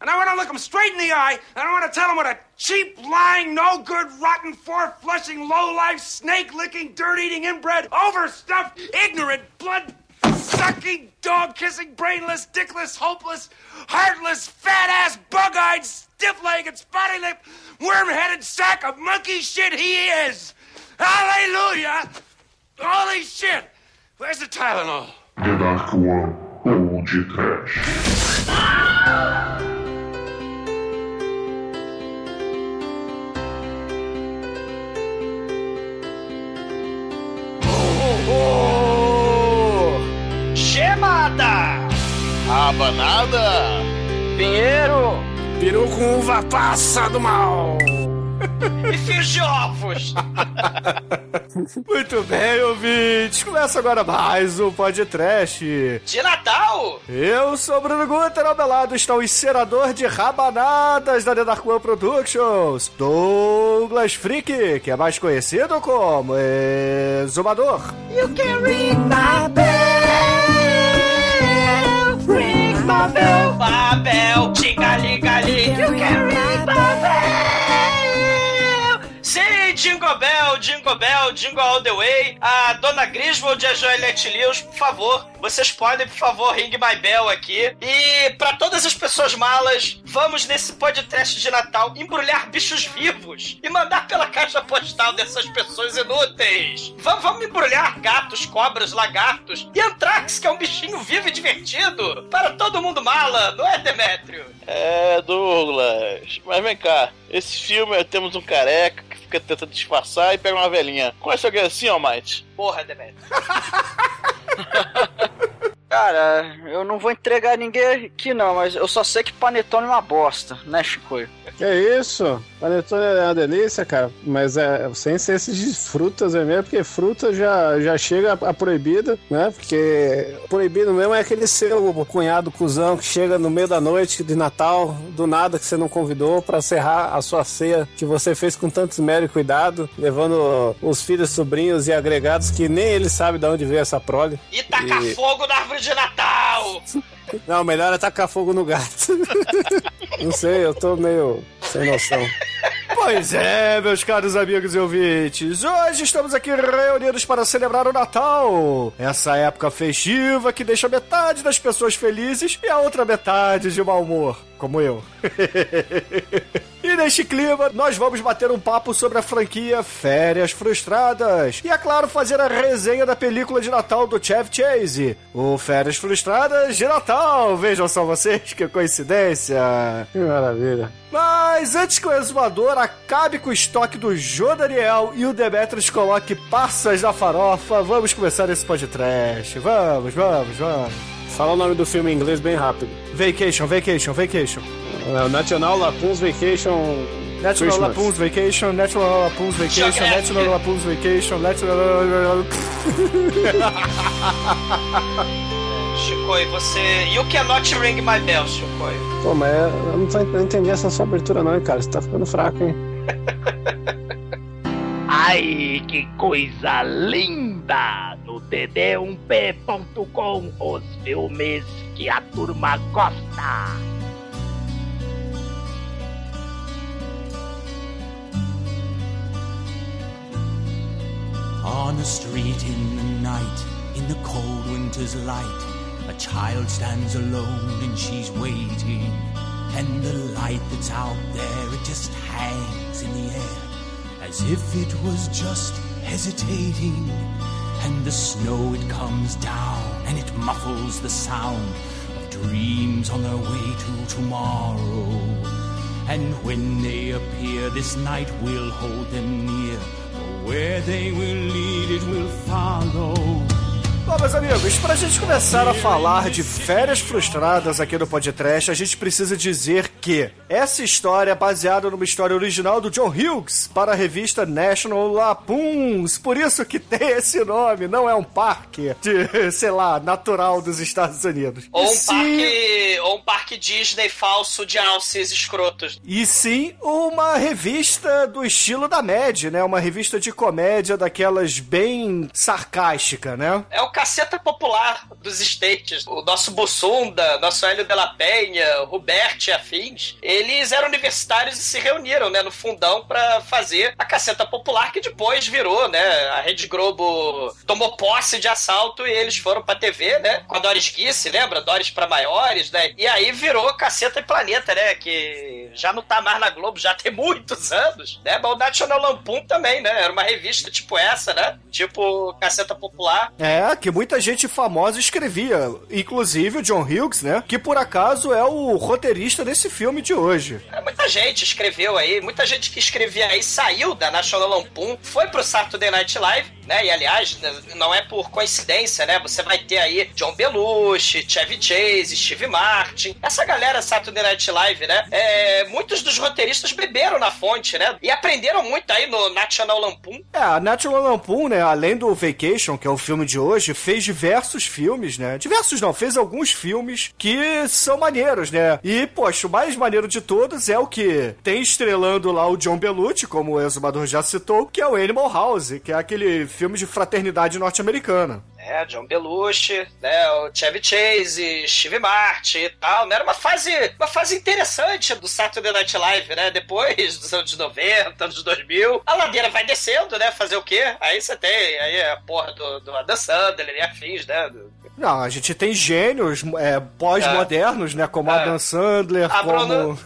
And I want to look him straight in the eye, and I want to tell him what a cheap, lying, no good, rotten, four flushing, low life, snake licking, dirt eating, inbred, overstuffed, ignorant, blood sucking, dog kissing, brainless, dickless, hopeless, heartless, fat ass, bug eyed, stiff legged, spotty lipped, worm headed sack of monkey shit he is! Hallelujah! Holy shit! Where's the Tylenol? The Dark One ou de Rabanada! Pinheiro! Peru com uva passa do mal! E fios de ovos! Muito bem, ouvintes. Começa agora mais um podcast. De Natal! Eu sou o Bruno Guter, ao meu lado está o encerador de rabanadas da The Dark One Productions, Douglas Freak, que é mais conhecido como Exumador. You can ring my bell! Ring my bell! Babel! Tingali-gali! You can ring Jingle Bell, Jingle Bell, Jingle All the Way. A Dona Griswold e a Joelette Lewis, por favor, vocês podem, por favor, ring my bell aqui. E para todas as pessoas malas, vamos nesse podcast de Natal embrulhar bichos vivos e mandar pela caixa postal dessas pessoas inúteis. Vamos, vamos embrulhar gatos, cobras, lagartos e Antrax, que é um bichinho vivo e divertido para todo mundo mala, não é, Demétrio? É, Douglas. Mas vem cá, esse filme temos um careca que fica tentando disfarçar e pega uma velhinha. Conhece alguém assim, ó, Mike? Porra, Demétrio. Cara, eu não vou entregar ninguém aqui não, mas eu só sei que panetone é uma bosta, né, Chicoio? Que isso? Panetone é uma delícia, cara. Mas é sem ser esses de frutas é mesmo, porque fruta já, já chega a, a proibida, né? Porque proibido mesmo é aquele seu cunhado cuzão que chega no meio da noite de Natal, do nada que você não convidou pra serrar a sua ceia que você fez com tanto esmero e cuidado, levando os filhos, sobrinhos e agregados que nem ele sabe de onde veio essa prole. E tacar E- fogo na árvore de Natal! Não, melhor é tacar fogo no gato. não sei, eu tô meio sem noção. Pois é, meus caros amigos e ouvintes, hoje estamos aqui reunidos para celebrar o Natal. Essa época festiva que deixa metade das pessoas felizes e a outra metade de mau humor, como eu. E neste clima, nós vamos bater um papo sobre a franquia Férias Frustradas. E, é claro, fazer a resenha da película de Natal do Chevy Chase, o Férias Frustradas de Natal. Vejam só vocês, que coincidência. Que maravilha. Mas antes que o exumador acabe com o estoque do Jô Daniel e o Demetrius coloque passas na farofa, vamos começar esse podcast. Vamos, vamos, vamos. Fala o nome do filme em inglês bem rápido. Vacation, vacation, vacation. É o National Lapoon's Vacation National Christmas. Lapoon's Vacation, National Lapoon's Vacation, National Lapoon's Vacation, National... Chico, e você. You cannot ring my bell, Chico. Pô, mas eu não, tô, não entendi essa sua abertura não, hein, cara. Você tá ficando fraco, hein? Ai, que coisa linda! Um no td1p.com, os filmes que a turma gosta. On a street in the night, in the cold winter's light, a child stands alone and she's waiting. And the light that's out there, it just hangs in the air as if it was just hesitating. And the snow, it comes down and it muffles the sound of dreams on their way to tomorrow. And when they appear this night, we'll hold them near. For where they will lead, it will follow. Bom, meus amigos, pra gente começar a falar de férias frustradas aqui no podcast, a gente precisa dizer que essa história é baseada numa história original do John Hughes para a revista National Lapoons. Por isso que tem esse nome, não é um parque de, sei lá, natural dos Estados Unidos. Ou um sim- parque. Ou um parque Disney falso de alces escrotos. E sim, uma revista do estilo da Mad, né? Uma revista de comédia daquelas bem sarcástica, né? É o caceta popular dos States. O nosso Bussunda, nosso Hélio de la Penha, Roberto e afins, eles eram universitários e se reuniram, né, no fundão pra fazer a caceta popular que depois virou, né, a Rede Globo tomou posse de assalto e eles foram pra TV, né, com a Doris Guisse, lembra? Doris pra maiores, né? E aí virou Caceta e Planeta, né, que já não tá mais na Globo, já tem muitos anos, né? Mas o National Lampoon também, né? Era uma revista tipo essa, né? Tipo Caceta Popular. É, que muita gente famosa escrevia. Inclusive o John Hughes, né? Que por acaso é o roteirista desse filme de hoje. É, Muita gente escreveu aí, muita gente que escrevia aí saiu da National Lampoon, foi pro Saturday Night Live, né? E aliás, não é por coincidência, né? Você vai ter aí John Belushi, Chevy Chase, Steve Martin, essa galera Saturday Night Live, né? É, muitos dos roteiristas beberam na fonte, né? E aprenderam muito aí no National Lampoon. É, a National Lampoon, né, além do Vacation, que é o filme de hoje, fez diversos filmes, né? Diversos não, fez alguns filmes que são maneiros, né? E, poxa, o mais maneiro de todos é o que tem estrelando lá o John Belushi, como o exumador já citou, que é o Animal House, que é aquele filme de fraternidade norte-americana. É, John Belushi, né, o Chevy Chase, Steve Martin e tal, né? Era uma fase, uma fase interessante do Saturday Night Live, né? Depois dos anos 90, anos 2000, a ladeira vai descendo, né? Fazer o quê? Aí você tem aí a porra do, do Adam Sandler e afins, né? Do- Não, a gente tem gênios é, pós-modernos, né? Como É. Adam Sandler, Ah, como... Bruno.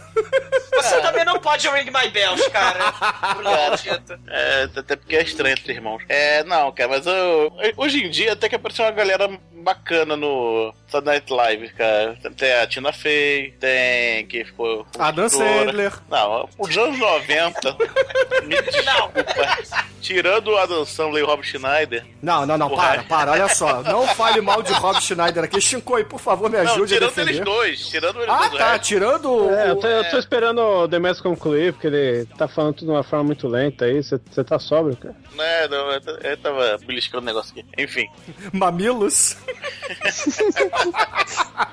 Você também não pode ring my bells, cara. É, até porque é estranho entre irmãos. É, não, cara, mas eu, hoje em dia até que apareceu uma galera bacana no Saturday Night Live, cara. Tem a Tina Fey, tem que ficou. Adam. Sandler. Não, os anos 90. me desculpa. Tirando o Adam Sandler e o Rob Schneider. Não, não, não, Porra. para, para, olha só. Não fale mal de Rob Schneider aqui. Shinkoi, por favor, me Não, ajude a tirando defender. eles dois. Tirando eles Ah, dois. o tá, resto. tirando É, eu o... tô, eu tô esperando o Demetrio concluir, porque ele tá falando tudo de uma forma muito lenta aí. Você tá sóbrio, cara? Né, não, eu t- eu tava beliscando o negócio aqui. Enfim. Mamilos.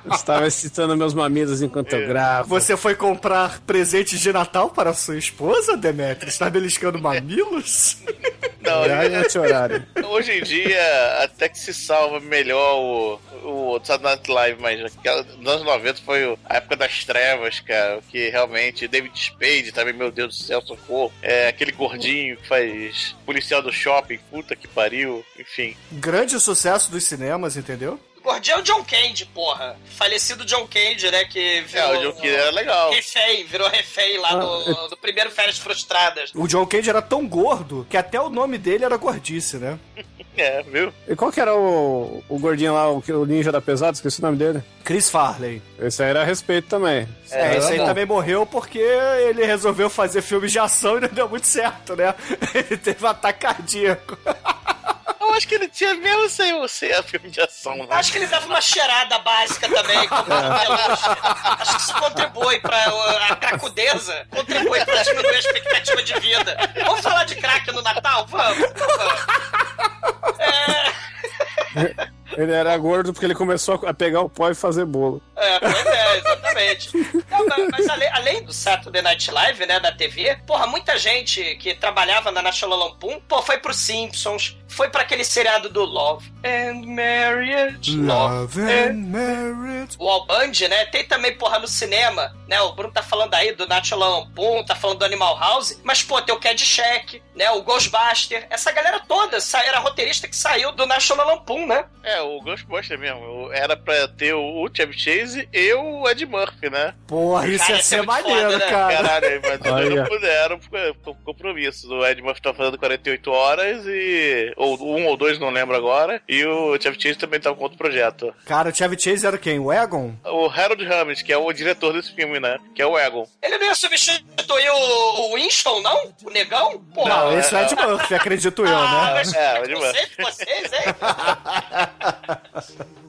Eu estava excitando meus mamilos enquanto eu gravo. Você foi comprar presentes de Natal para sua esposa, Demetrio? Está beliscando mamilos? Não, Horário. Hoje em dia, até que se salva melhor o, o Saturday Night Live, mas aquela- nos anos 90 foi a época das trevas, cara, que realmente David Spade também, meu Deus do céu, socorro. É aquele gordinho que faz policial do shopping, puta que pariu, enfim. Grande sucesso dos cinemas, entendeu? O gordinho é o John Candy, porra. Falecido John Candy, né? Que É, virou. o John Candy era legal. Refém, virou refém lá no, no primeiro Férias Frustradas. O John Candy era tão gordo que até o nome dele era gordice, né? É, viu? E qual que era o, o gordinho lá, o, que- o ninja da pesada? Esqueci o nome dele. Chris Farley. Esse aí era a respeito também. É, esse aí bom. também morreu porque ele resolveu fazer filmes de ação e não deu muito certo, né? Ele teve um ataque cardíaco. Eu acho que ele tinha mesmo sem ser a filme de ação, né? Acho que ele dava uma cheirada básica também, como peluche. Acho que isso contribui pra uh, a cracudeza, contribui pra diminuir a expectativa de vida. Vamos falar de crack no Natal? Vamos. vamos. É, Ele era gordo porque ele começou a pegar o pó e fazer bolo. é, pois é, exatamente. Não, mas além, além do Saturday Night Live, né, da TV, porra, muita gente que trabalhava na National Lampoon, pô, foi pro Simpsons, foi pra aquele seriado do Love and Marriage. Love and and marriage. o Alband, né? Tem também, porra, no cinema, né? O Bruno tá falando aí do National Lampoon, tá falando do Animal House, mas, pô, tem o Caddyshack, né? O Ghostbuster, essa galera toda era roteirista que saiu do National Lampoon, né? É, o Ghostbuster mesmo. Era pra ter o, Chevy Chase e o Ed Murphy, né? Porra, isso Cara, ia isso é ser muito maneiro, foda, né? cara. Caralho, mas eles não puderam por, por compromisso. O Ed Murphy tava fazendo 48 horas e. Ou um ou dois, não lembro agora. E o Chevy Chase também tava com outro projeto. Cara, o Chevy Chase era quem? O Egon? O Harold Ramis, que é o diretor desse filme, né? Que é o Egon. Ele não ia substituir o, o Winston, não? O negão? Porra. Não, esse é o Ed Murphy, acredito eu, Ah, né? mas É, o Ed preconceito de vocês, hein?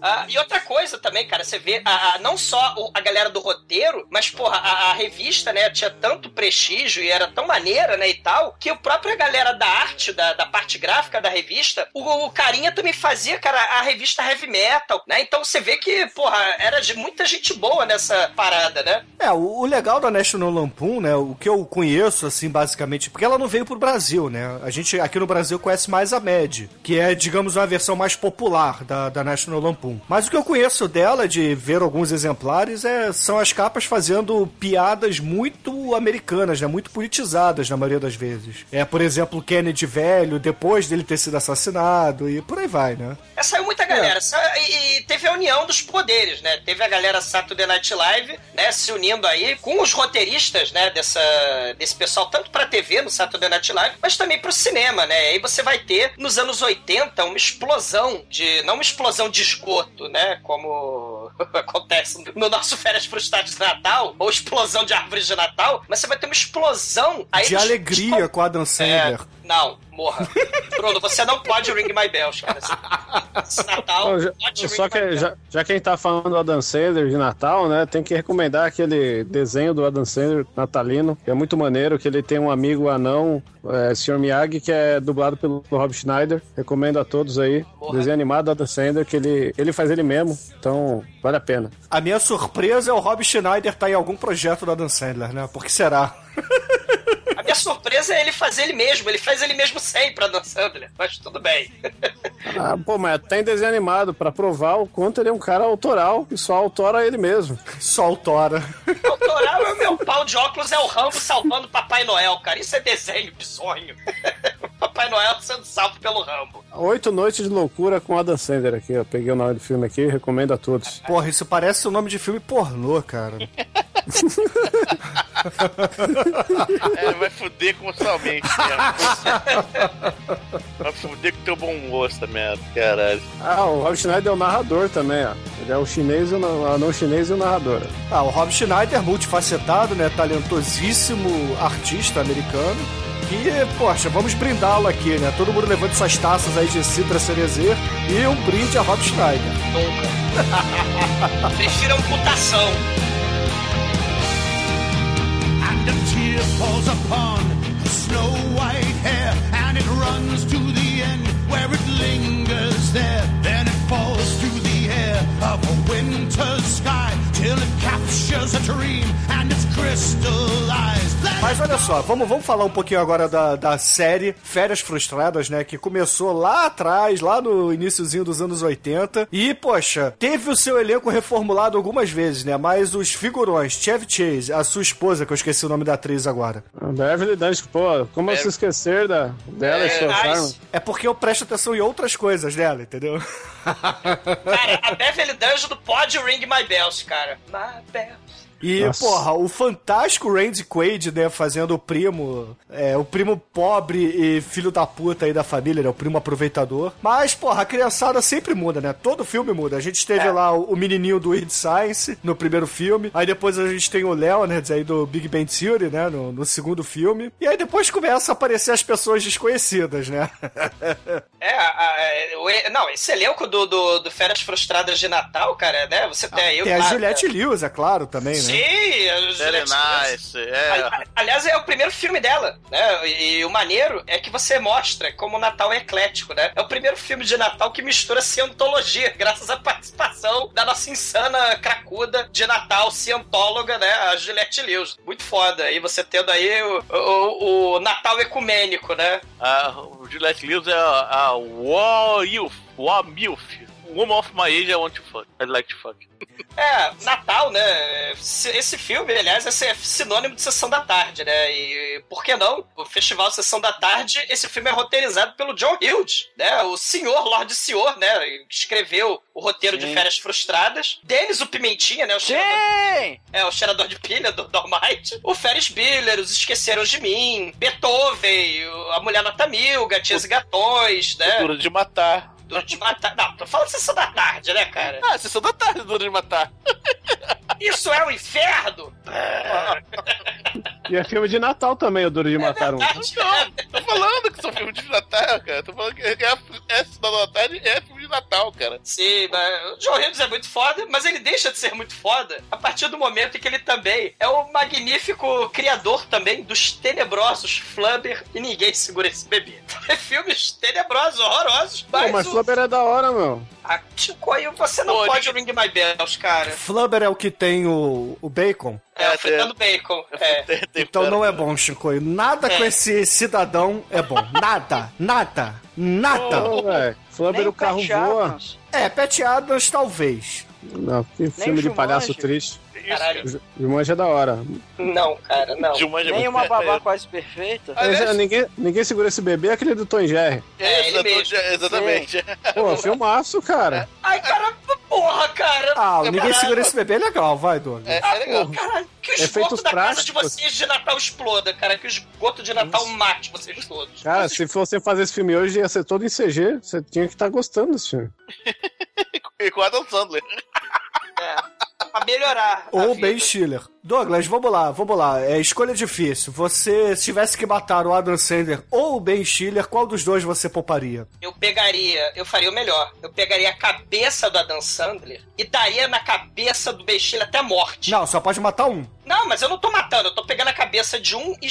Ah, e outra coisa também, cara, você vê a, a- não só a galera do roteiro, mas, porra, a, a revista, né, tinha tanto prestígio e era tão maneira, né, e tal, que a própria galera da arte, da, da parte gráfica da revista, o, o carinha também fazia, cara, a revista Heavy Metal, né? Então você vê que, porra, era de muita gente boa nessa parada, né? É, o, o legal da National Lampoon, né, o que eu conheço, assim, basicamente, porque ela não veio pro Brasil, né, a gente aqui no Brasil conhece mais a Mad, que é, digamos, uma versão mais popular da, da National Lampoon. Mas o que eu conheço dela, de ver alguns exemplares, é, são as capas fazendo piadas muito americanas, né, muito politizadas na maioria das vezes. É, por exemplo, o Kennedy velho, depois dele ter sido assassinado, e por aí vai, né. É, saiu muita galera. Sa- E, e teve a união dos poderes, né? Teve a galera Saturday Night Live, né? Se unindo aí com os roteiristas, né? Dessa, desse pessoal, tanto pra TV no Saturday Night Live, mas também pro cinema, né? Aí você vai ter, nos anos 80, uma explosão de. Não uma explosão de esgoto, né? Como acontece no nosso Férias Frustradas de Natal, ou explosão de árvores de Natal, mas você vai ter uma explosão De alegria com Adam Sandler. É, não, morra. Bruno, você não pode ring my bells, cara. Esse Natal, Bom, já- pode ring só my que bells. já, já que a gente tá falando do Adam Sandler de Natal, né? Tem que recomendar aquele desenho do Adam Sandler natalino, que é muito maneiro, que ele tem um amigo anão, é, Sr. Miyagi, que é dublado pelo Rob Schneider. Recomendo a todos aí. Porra. Desenho animado do Adam Sandler, que ele, ele faz ele mesmo, então vale a pena. A minha surpresa é o Rob Schneider estar em algum projeto da Dan Sandler, né? Por que será? Surpresa é ele fazer ele mesmo. Ele faz ele mesmo sempre, Adam Sandler. Mas tudo bem. Ah, pô, mas tem desenho animado pra provar o quanto ele é um cara autoral e só autora ele mesmo. Só autora. Autoral é o meu pau de óculos, é o Rambo salvando Papai Noel, cara. Isso é desenho de sonho. Papai Noel sendo salvo pelo Rambo. Oito Noites de Loucura com Adam Sandler aqui, ó. Peguei o nome do filme aqui, recomendo a todos. Porra, isso parece o nome de filme pornô, cara. É, vai fuder com sua mente, mesmo. Vai fuder com teu bom gosto, merda, caralho. Ah, o Rob Schneider é o narrador também, ó. Ele é o chinês, e o na- o anão chinês e o narrador. Ah, o Rob Schneider, multifacetado, né? Talentosíssimo artista americano. E, poxa, vamos brindá-lo aqui, né? Todo mundo levando suas taças aí de Citra Cerezer e um brinde a Rob Schneider. Nunca. Prefiro amputação. and a tear falls upon her snow white hair, and it runs to the end where it lingers there. Then it falls through the air of a winter sky Mas olha só, vamos, vamos falar um pouquinho agora da, da série Férias Frustradas, né? Que começou lá atrás, lá no iníciozinho dos anos 80. E, poxa, teve o seu elenco reformulado algumas vezes, né? Mas os figurões, Chevy Chase, a sua esposa, que eu esqueci o nome da atriz agora. Beverly Dance, pô, como se esquecer da, dela e É, nice. É porque eu presto atenção em outras coisas dela, entendeu? Cara, a Beverly D'Angelo pode ring my bells, cara. My bells. E, Nossa. porra, o fantástico Randy Quaid, né, fazendo o primo, é, o primo pobre e filho da puta aí da família, né, o primo aproveitador. Mas, porra, a criançada sempre muda, né? Todo filme muda. A gente teve lá o, o menininho do Weird Science no primeiro filme, aí depois a gente tem o Leonard aí do Big Bang Theory, né, no, no segundo filme. E aí depois começa a aparecer as pessoas desconhecidas, né? É, a- a- o não, esse elenco do, do, do Férias Frustradas de Natal, cara, né? Você tem aí o tem a Juliette Lewis, é claro, também, né? Sim, a Very nice. É. Ali- Aliás, é o primeiro filme dela, né? E, o maneiro é que você mostra como o Natal é eclético, né? É o primeiro filme de Natal que mistura cientologia, graças à participação da nossa insana cracuda de Natal, cientóloga, né? A Juliette Lewis. Muito foda. E você tendo aí o, o, o Natal ecumênico, né? A, o Juliette Lewis é a, a War Youth, War Milf. Woman of my age I want to fuck. I'd like to fuck. É, Natal, né? Esse filme, aliás, é sinônimo de Sessão da Tarde, né? E por que não? O Festival Sessão da Tarde, esse filme é roteirizado pelo John Hughes, né? O senhor, Lorde Senhor, né? Escreveu o roteiro de Férias Frustradas. Denis, o Pimentinha, né? O cheirador, Sim! é, o cheirador de pilha do Dolmite. O Ferris Bueller, Os Esqueceram de Mim. Beethoven, o- A Mulher Nota Mil, Gatinhas e Gatões, né? Duro de matar. Duro de Matar. Não, tô falando Sessão da Tarde, né, cara? Ah, sessão da tarde, duro de matar. Isso é um inferno! E é filme de Natal também, o Duro de Matar um. Então, tô falando que são filmes de Natal, cara. Tô falando que é, é, é Sessão da tarde é filme de Natal, cara. Sim, mas o John Hughes é muito foda, mas ele deixa de ser muito foda a partir do momento em que ele também é o magnífico criador também dos tenebrosos Flubber e Ninguém Segura Esse Bebê. Filmes tenebrosos, horrorosos, Pô, mas, mas o... Flubber é da hora, meu. Ah, Chicoio, você não Pô, pode ring my bells, cara. Flubber é o que tem o, o bacon. É, É, fritando bacon. É. Tem- Então não é bom, Chicoio. Nada É. com esse cidadão é bom. Nada, nada, nada. Velho. Flubber, o carro voa. Adams. É, Pet Adams talvez. Não, que filme de palhaço triste. Caralho. Jumanji é da hora. Não, cara, não. Jumanji é Nem muito- uma babá quase perfeita. Aliás- é, ninguém, ninguém segura esse bebê, é aquele do Tom Jerry. É, ele Exato- mesmo. Pô, Exatamente. filmaço, cara. Ai, cara, porra, cara. Ah, Ninguém Caralho. Segura Esse Bebê é legal, vai, Douglas. É, é legal. Caralho, que o esgoto da casa de vocês de Natal exploda, cara. Que o esgoto de Natal mate vocês todos. Cara, Vocês- se você fazer esse filme hoje, ia ser todo em CG. Você tinha que estar gostando desse filme. E com o Adam Sandler. É, pra melhorar. Ou. Ben Stiller. Douglas, vamos lá, vamos lá. É escolha difícil. Você, se tivesse que matar o Adam Sandler ou o Ben Stiller, qual dos dois você pouparia? Eu pegaria, eu faria o melhor. Eu pegaria a cabeça do Adam Sandler e daria na cabeça do Ben Stiller até a morte. Não, só pode matar um. Não, mas eu não tô matando, eu tô pegando a cabeça de um e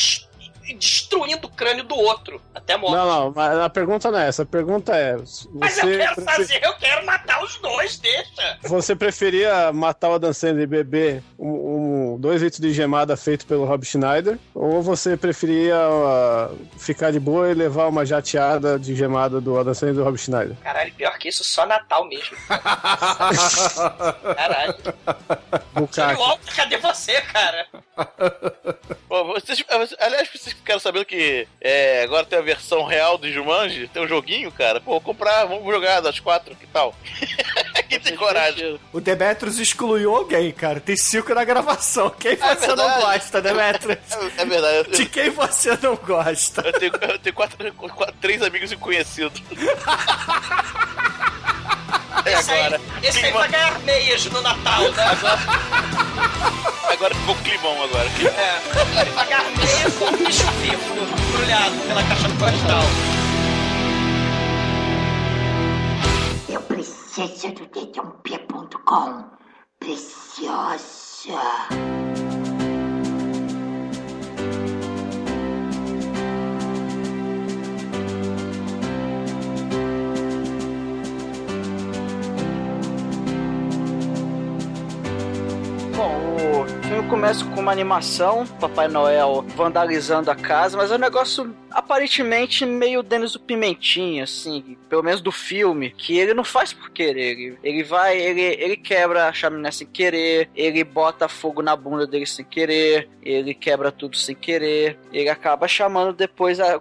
destruindo o crânio do outro até morte. Não, não, mas a pergunta não é essa. A pergunta é: Mas eu você, quero prefe- fazer, eu quero matar os dois, deixa. você preferia matar o Adam Sandler e beber um, um- dois litros de gemada feito pelo Rob Schneider? Ou você preferia ah, ficar de boa e levar uma jateada de gemada do Adam Sandler e do Rob Schneider? Caralho, pior que isso, só Natal mesmo. Caralho. Walker, cadê você, cara? Pô, vocês, aliás, vocês ficaram sabendo que é, agora tem a versão real do Jumanji? Tem um joguinho, cara? Pô, vou comprar, vamos jogar das quatro, que tal? Quem tem coragem? O Demetrius excluiu alguém, cara. Tem cinco na gravação. Quem você não gosta, Demetrius? É, é verdade, eu, De quem você não gosta? eu tenho, eu tenho quatro, quatro- três amigos inconhecidos. É Esse aí, agora. esse aí Clima- vai ganhar meias no Natal, né? Agora ficou climão agora. É, vai pagar meias com um bicho vivo embrulhado pela caixa postal. Eu preciso do dedãopia.com. Preciosa. Bom, o filme começa com uma animação, Papai Noel vandalizando a casa, mas é um negócio aparentemente meio Denis o Pimentinha, assim, pelo menos do filme, que ele não faz por querer. Ele, ele vai, ele, ele quebra a chaminé sem querer, ele bota fogo na bunda dele sem querer, ele quebra tudo sem querer, ele acaba chamando depois a.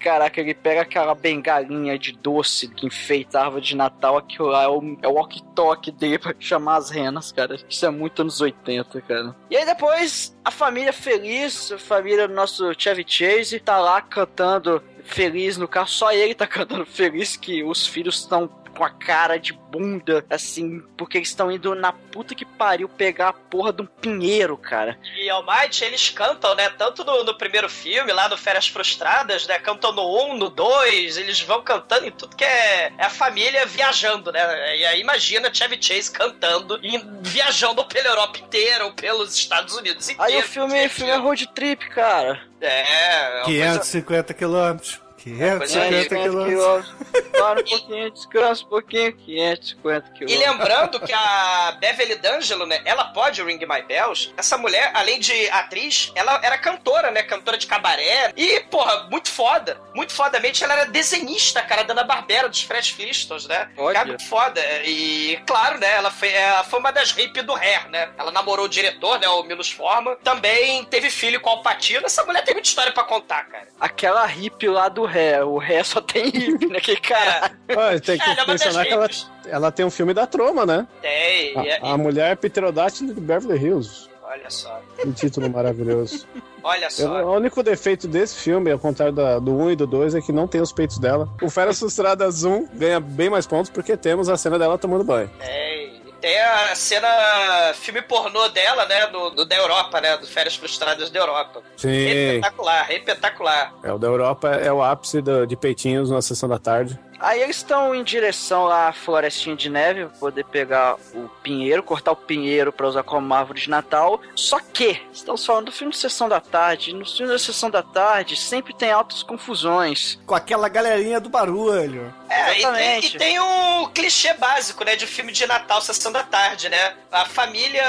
Caraca, ele pega aquela bengalinha de doce que enfeita a árvore de Natal, aquilo lá é o, é o walkie-talkie dele pra chamar as renas, cara. Isso é muito anos 80, cara. E aí depois, a família feliz, a família do nosso Chevy Chase, tá lá cantando feliz no carro. Só ele tá cantando feliz que os filhos estão com a cara de bunda, assim, porque eles estão indo na puta que pariu pegar a porra de um pinheiro, cara. E Almighty, eles cantam, né? Tanto no, no primeiro filme, lá no Férias Frustradas, né? Cantam no 1, no 2, eles vão cantando em tudo que é, é a família viajando, né? E aí imagina Chevy Chase cantando e viajando pela Europa inteira ou pelos Estados Unidos Aí inteiros. o filme, o filme é road trip, cara. É, é uma coisa... 550 quilômetros. 550 aí, quilômetros. Para um pouquinho, descansa um pouquinho, 550 E quilômetros. lembrando que a Beverly D'Angelo, né, ela pode ring my bells. Essa mulher, além de atriz, ela era cantora, né, cantora de cabaré. E, porra, muito foda. Muito fodamente, ela era desenhista, cara, da Ana Barbera, dos Fresh Flintstones, né? Olha. Cara, muito foda. E, claro, né, ela foi, ela foi uma das hippies do Hair, né? Ela namorou o diretor, né, o Milos Forman. Também teve filho com o Alpatino. Essa mulher tem muita história pra contar, cara. Aquela hippie lá do ré, o ré só tem hippie, né? Que cara. Olha, tem que É, ela é mencionar que ela, ela tem um filme da Troma, né? Tem. e- A, a mulher pterodátilo de Beverly Hills. Olha só. Um título maravilhoso. Olha Eu- só. o único defeito desse filme, ao contrário da- do 1 e do 2, é que não tem os peitos dela. O Feras Frustradas 1 ganha bem mais pontos porque temos a cena dela tomando banho. É, tem a cena filme pornô dela, né? Do, do- da Europa, né? Do Férias Frustradas da Europa. Sim. Espetacular, espetacular. É, o da Europa é o ápice do- de peitinhos na sessão da tarde. Aí eles estão em direção lá à florestinha de neve, pra poder pegar o pinheiro, cortar o pinheiro pra usar como árvore de Natal. Só que, estamos falando do filme de Sessão da Tarde, e no filme da Sessão da Tarde sempre tem altas confusões. Com aquela galerinha do barulho. É, e tem, Exatamente. e tem o clichê básico, né, de filme de Natal, sessão da tarde, né? A família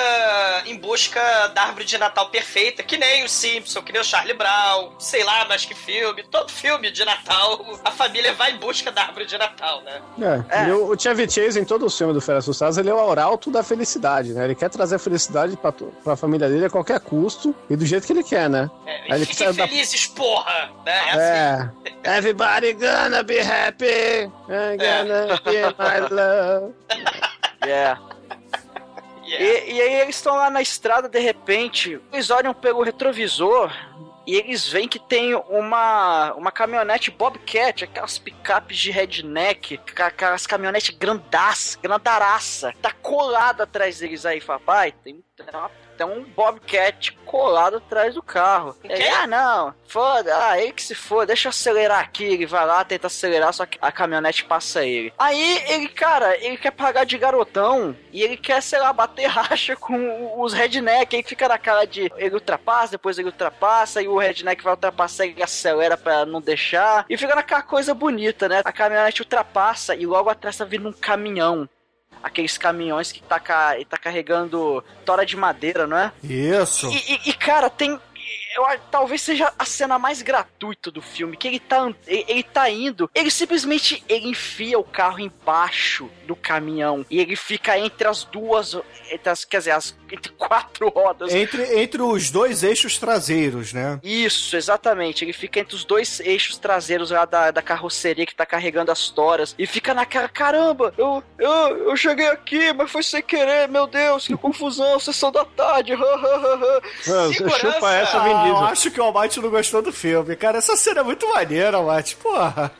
em busca da árvore de Natal perfeita, que nem o Simpson, que nem o Charlie Brown, sei lá, mas que filme, todo filme de Natal, a família vai em busca da árvore de Natal, né? É, ele- o Chevy Chase, em todo o filme do Férias Assustadas, ele é o arauto da felicidade, né? Ele quer trazer a felicidade pra, pra família dele a qualquer custo e do jeito que ele quer, né? É, ele fiquem precisa da- felizes, porra! Né? É assim. É. Everybody gonna be happy. I'm gonna be my love. Yeah. Yeah. E, e aí eles estão lá na estrada, de repente, eles olham pelo retrovisor e eles veem que tem uma, uma caminhonete Bobcat, aquelas picapes de redneck, aquelas caminhonetes grandaça, grandaraça, tá colada atrás deles aí, papai, tem, uma- tem um Bobcat colado atrás do carro. Ele, ah, não, foda, ah, ele que se foda, deixa eu acelerar aqui, ele vai lá, tenta acelerar, só que a caminhonete passa ele. Aí ele, cara, ele quer pagar de garotão e ele quer, sei lá, bater racha com os redneck, aí fica na cara de ele ultrapassa, depois ele ultrapassa, e o redneck vai ultrapassar e ele acelera pra não deixar, e fica naquela coisa bonita, né? A caminhonete ultrapassa e logo atrás tá vindo um caminhão. Aqueles caminhões que tá, tá carregando tora de madeira, não é? Isso. E, e- e, cara, tem. Eu, acho- talvez seja a cena mais gratuita do filme, que ele tá, ele, ele tá indo, ele simplesmente ele enfia o carro embaixo do caminhão e ele fica entre as duas, entre as, quer dizer, as, entre quatro rodas. Entre, entre os dois eixos traseiros, né? Isso, exatamente. Ele fica entre os dois eixos traseiros lá da, da carroceria que tá carregando as toras. E fica naquela, caramba, eu, eu, eu cheguei aqui, mas foi sem querer, meu Deus, que confusão, sessão da tarde. Mano, Segurança. chupa essa, Ah, eu acho que o Almighty não gostou do filme. Cara, essa cena é muito maneira, Almighty. Porra.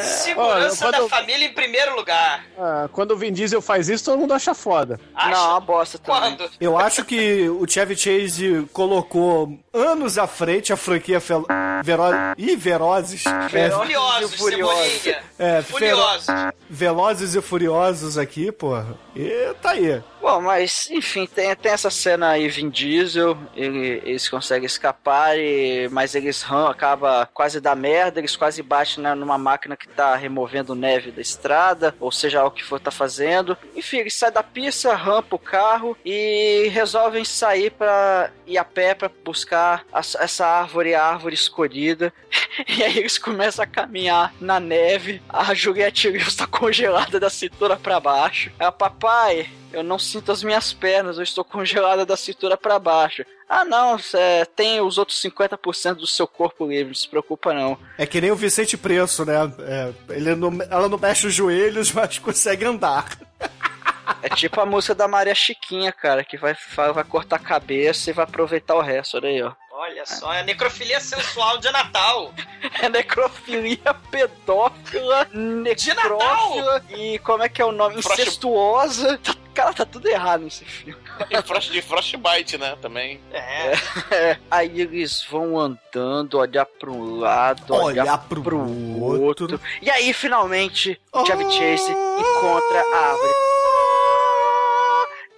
Segurança Olha, da quando- família em primeiro lugar. Ah, quando o Vin Diesel faz isso, todo mundo acha foda. Acha? Não, uma bosta também. Quando? Eu acho que o Chevy Chase colocou anos à frente a franquia fel... Vero... Ih, Verozes. É, Furiosos, Furiosos. É, Furiosos. Velozes e Furiosos aqui, porra. E tá aí. Bom, mas enfim, tem, tem essa cena aí, Vin Diesel, ele- eles conseguem escapar, e, mas eles ram, acaba quase da merda, eles quase batem né, numa máquina que tá removendo neve da estrada, ou seja, o que for tá fazendo. Enfim, eles saem da pista, rampa o carro e resolvem sair para ir a pé para buscar as- essa árvore, a árvore escolhida. E aí eles começam a caminhar na neve, a Juliette Lewis tá congelada da cintura para baixo. Ela, papai, eu não sinto as minhas pernas, eu estou congelada da cintura para baixo. Ah, não, é, tem os outros 50% do seu corpo livre, não se preocupa não. É que nem o Vicente Preço, né? É, ele não, ela não mexe os joelhos, mas consegue andar. É tipo a música da Maria Chiquinha, cara, que vai vai cortar a cabeça e vai aproveitar o resto, olha aí, ó. Olha só, é a necrofilia sensual de Natal. É necrofilia pedófila, necrófila e como é que é o nome? Frost- Incestuosa. Cara, tá tudo errado nesse filme. E Frost, de Frostbite, né? Também. É. É, aí eles vão andando, olhar para um lado, olhar, Olhar pro, pro outro. outro. E aí, finalmente, o Chevy Chase encontra a árvore.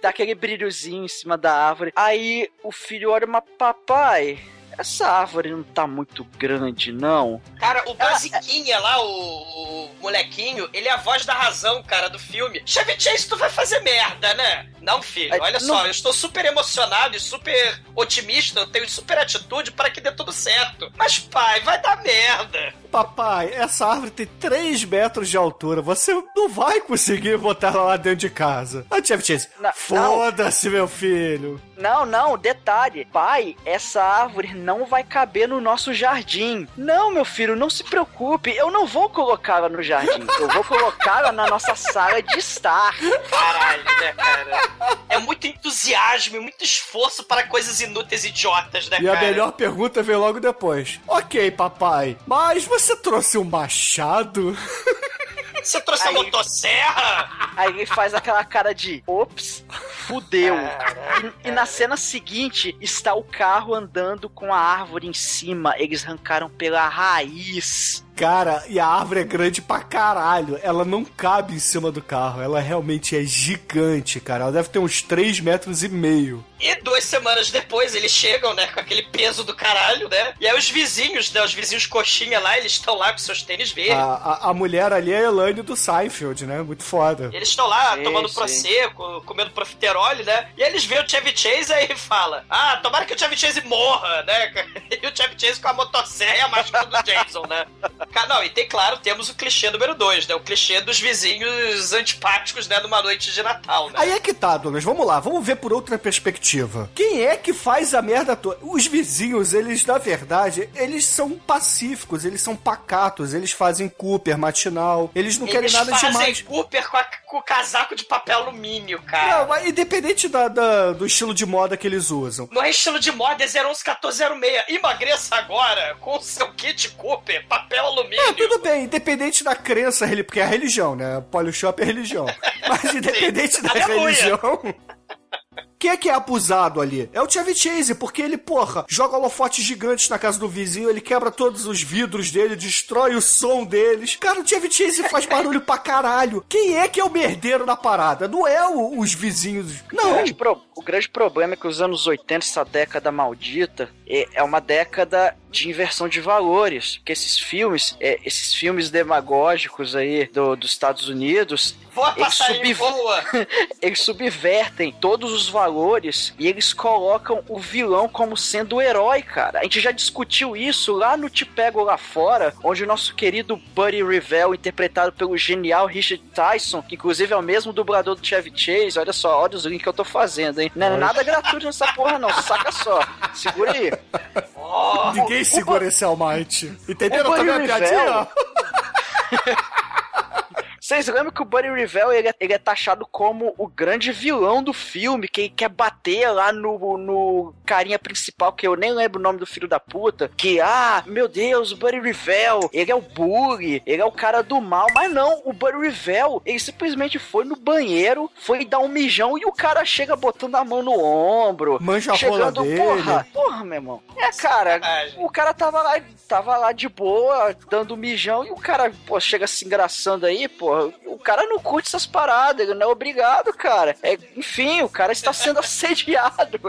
Dá aquele brilhozinho em cima da árvore. Aí o filho olha, mas papai, essa árvore não tá muito grande, não. Cara, o Basiquinha lá, o, o molequinho, ele é a voz da razão, cara, do filme. Chevy Chase, tu vai fazer merda, né? Não, filho, olha não- só, eu estou super emocionado e super otimista, eu tenho super atitude para que dê tudo certo. Mas, pai, vai dar merda. Papai, essa árvore tem 3 metros de altura. Você não vai conseguir botar ela lá dentro de casa. A Chevy Chase, foda-se, meu filho. Não, não, detalhe. Pai, essa árvore não vai caber no nosso jardim. Não, meu filho, não se preocupe. Eu não vou colocá-la no jardim. Eu vou colocá-la na nossa sala de estar. Caralho, né, cara? É muito entusiasmo e muito esforço para coisas inúteis e idiotas, né, E a cara? melhor pergunta vem logo depois. Ok, papai, mas você trouxe um machado? Você trouxe a Aí- motosserra? Aí ele faz aquela cara de ops, fudeu. E, e na cena seguinte está o carro andando com a árvore em cima. Eles arrancaram pela raiz Cara, e a árvore é grande pra caralho. Ela não cabe em cima do carro. Ela realmente é gigante, cara. Ela deve ter uns 3 metros e meio. E duas semanas depois eles chegam, né, com aquele peso do caralho, né? E aí os vizinhos, né, os vizinhos coxinha lá, eles estão lá com seus tênis verdes. A, a, a mulher ali é a Elaine do Seinfeld, né? Muito foda. Eles estão lá Sim, tomando sim. prosecco, comendo profiterole, né? E eles veem o Chevy Chase aí e fala: Ah, tomara que o Chevy Chase morra, né? E o Chevy Chase com a motosserra e a máscara do Jason, né? Não, e tem, claro, temos o clichê número dois, né? O clichê dos vizinhos antipáticos, né? Numa noite de Natal, né? Aí é que tá, Douglas. Vamos lá, vamos ver por outra perspectiva. Quem é que faz a merda toda? Os vizinhos, eles, na verdade, eles são pacíficos, eles são pacatos, eles fazem Cooper matinal, eles não querem Eles nada fazem demais. Cooper com, a- com o casaco de papel alumínio, cara. Não, mas independente da, da- do estilo de moda que eles usam. Não é estilo de moda, é 0111406. Emagreça agora com o seu kit Cooper, papel alumínio. É, tudo bem, independente da crença, porque é a religião, né? Polishop é religião. Mas independente da religião. Quem é que é abusado ali? É o Chevy Chase, porque ele, porra, joga holofotes gigantes na casa do vizinho, ele quebra todos os vidros dele, destrói o som deles. Cara, o Chevy Chase faz barulho pra caralho. Quem é que é o merdeiro da parada? Não é o- os vizinhos. O Não. grande, pro- o grande problema é que os anos 80, essa década maldita, é, é uma década de inversão de valores. Porque esses filmes, é, esses filmes demagógicos aí do- dos Estados Unidos, eles, subver- eles subvertem todos os valores e eles colocam o vilão como sendo o herói, cara. A gente já discutiu isso lá no Te Pego Lá Fora, onde o nosso querido Buddy Revell, interpretado pelo genial Richard Tyson, que inclusive é o mesmo dublador do Chevy Chase, olha só, olha os links que eu tô fazendo, hein? Não é nada gratuito nessa porra, não. Saca só. Segura aí. Ninguém segura esse Almighty. Entenderam o também a piadinha? Vocês lembram que o Buddy Revell ele é, ele é taxado como o grande vilão do filme, que quer bater lá no, no carinha principal, que eu nem lembro o nome do filho da puta, que, ah, meu Deus, o Buddy Revell, ele é o bully, ele é o cara do mal, mas não, o Buddy Revell, ele simplesmente foi no banheiro, foi dar um mijão e o cara chega botando a mão no ombro, Manja a rola chegando, dele. porra, porra, meu irmão. É, cara, Sacanagem. o cara tava lá, tava lá de boa, dando mijão, e o cara, pô, chega se engraçando aí, pô. O cara não curte essas paradas, ele não é obrigado, cara. É, enfim, o cara está sendo assediado.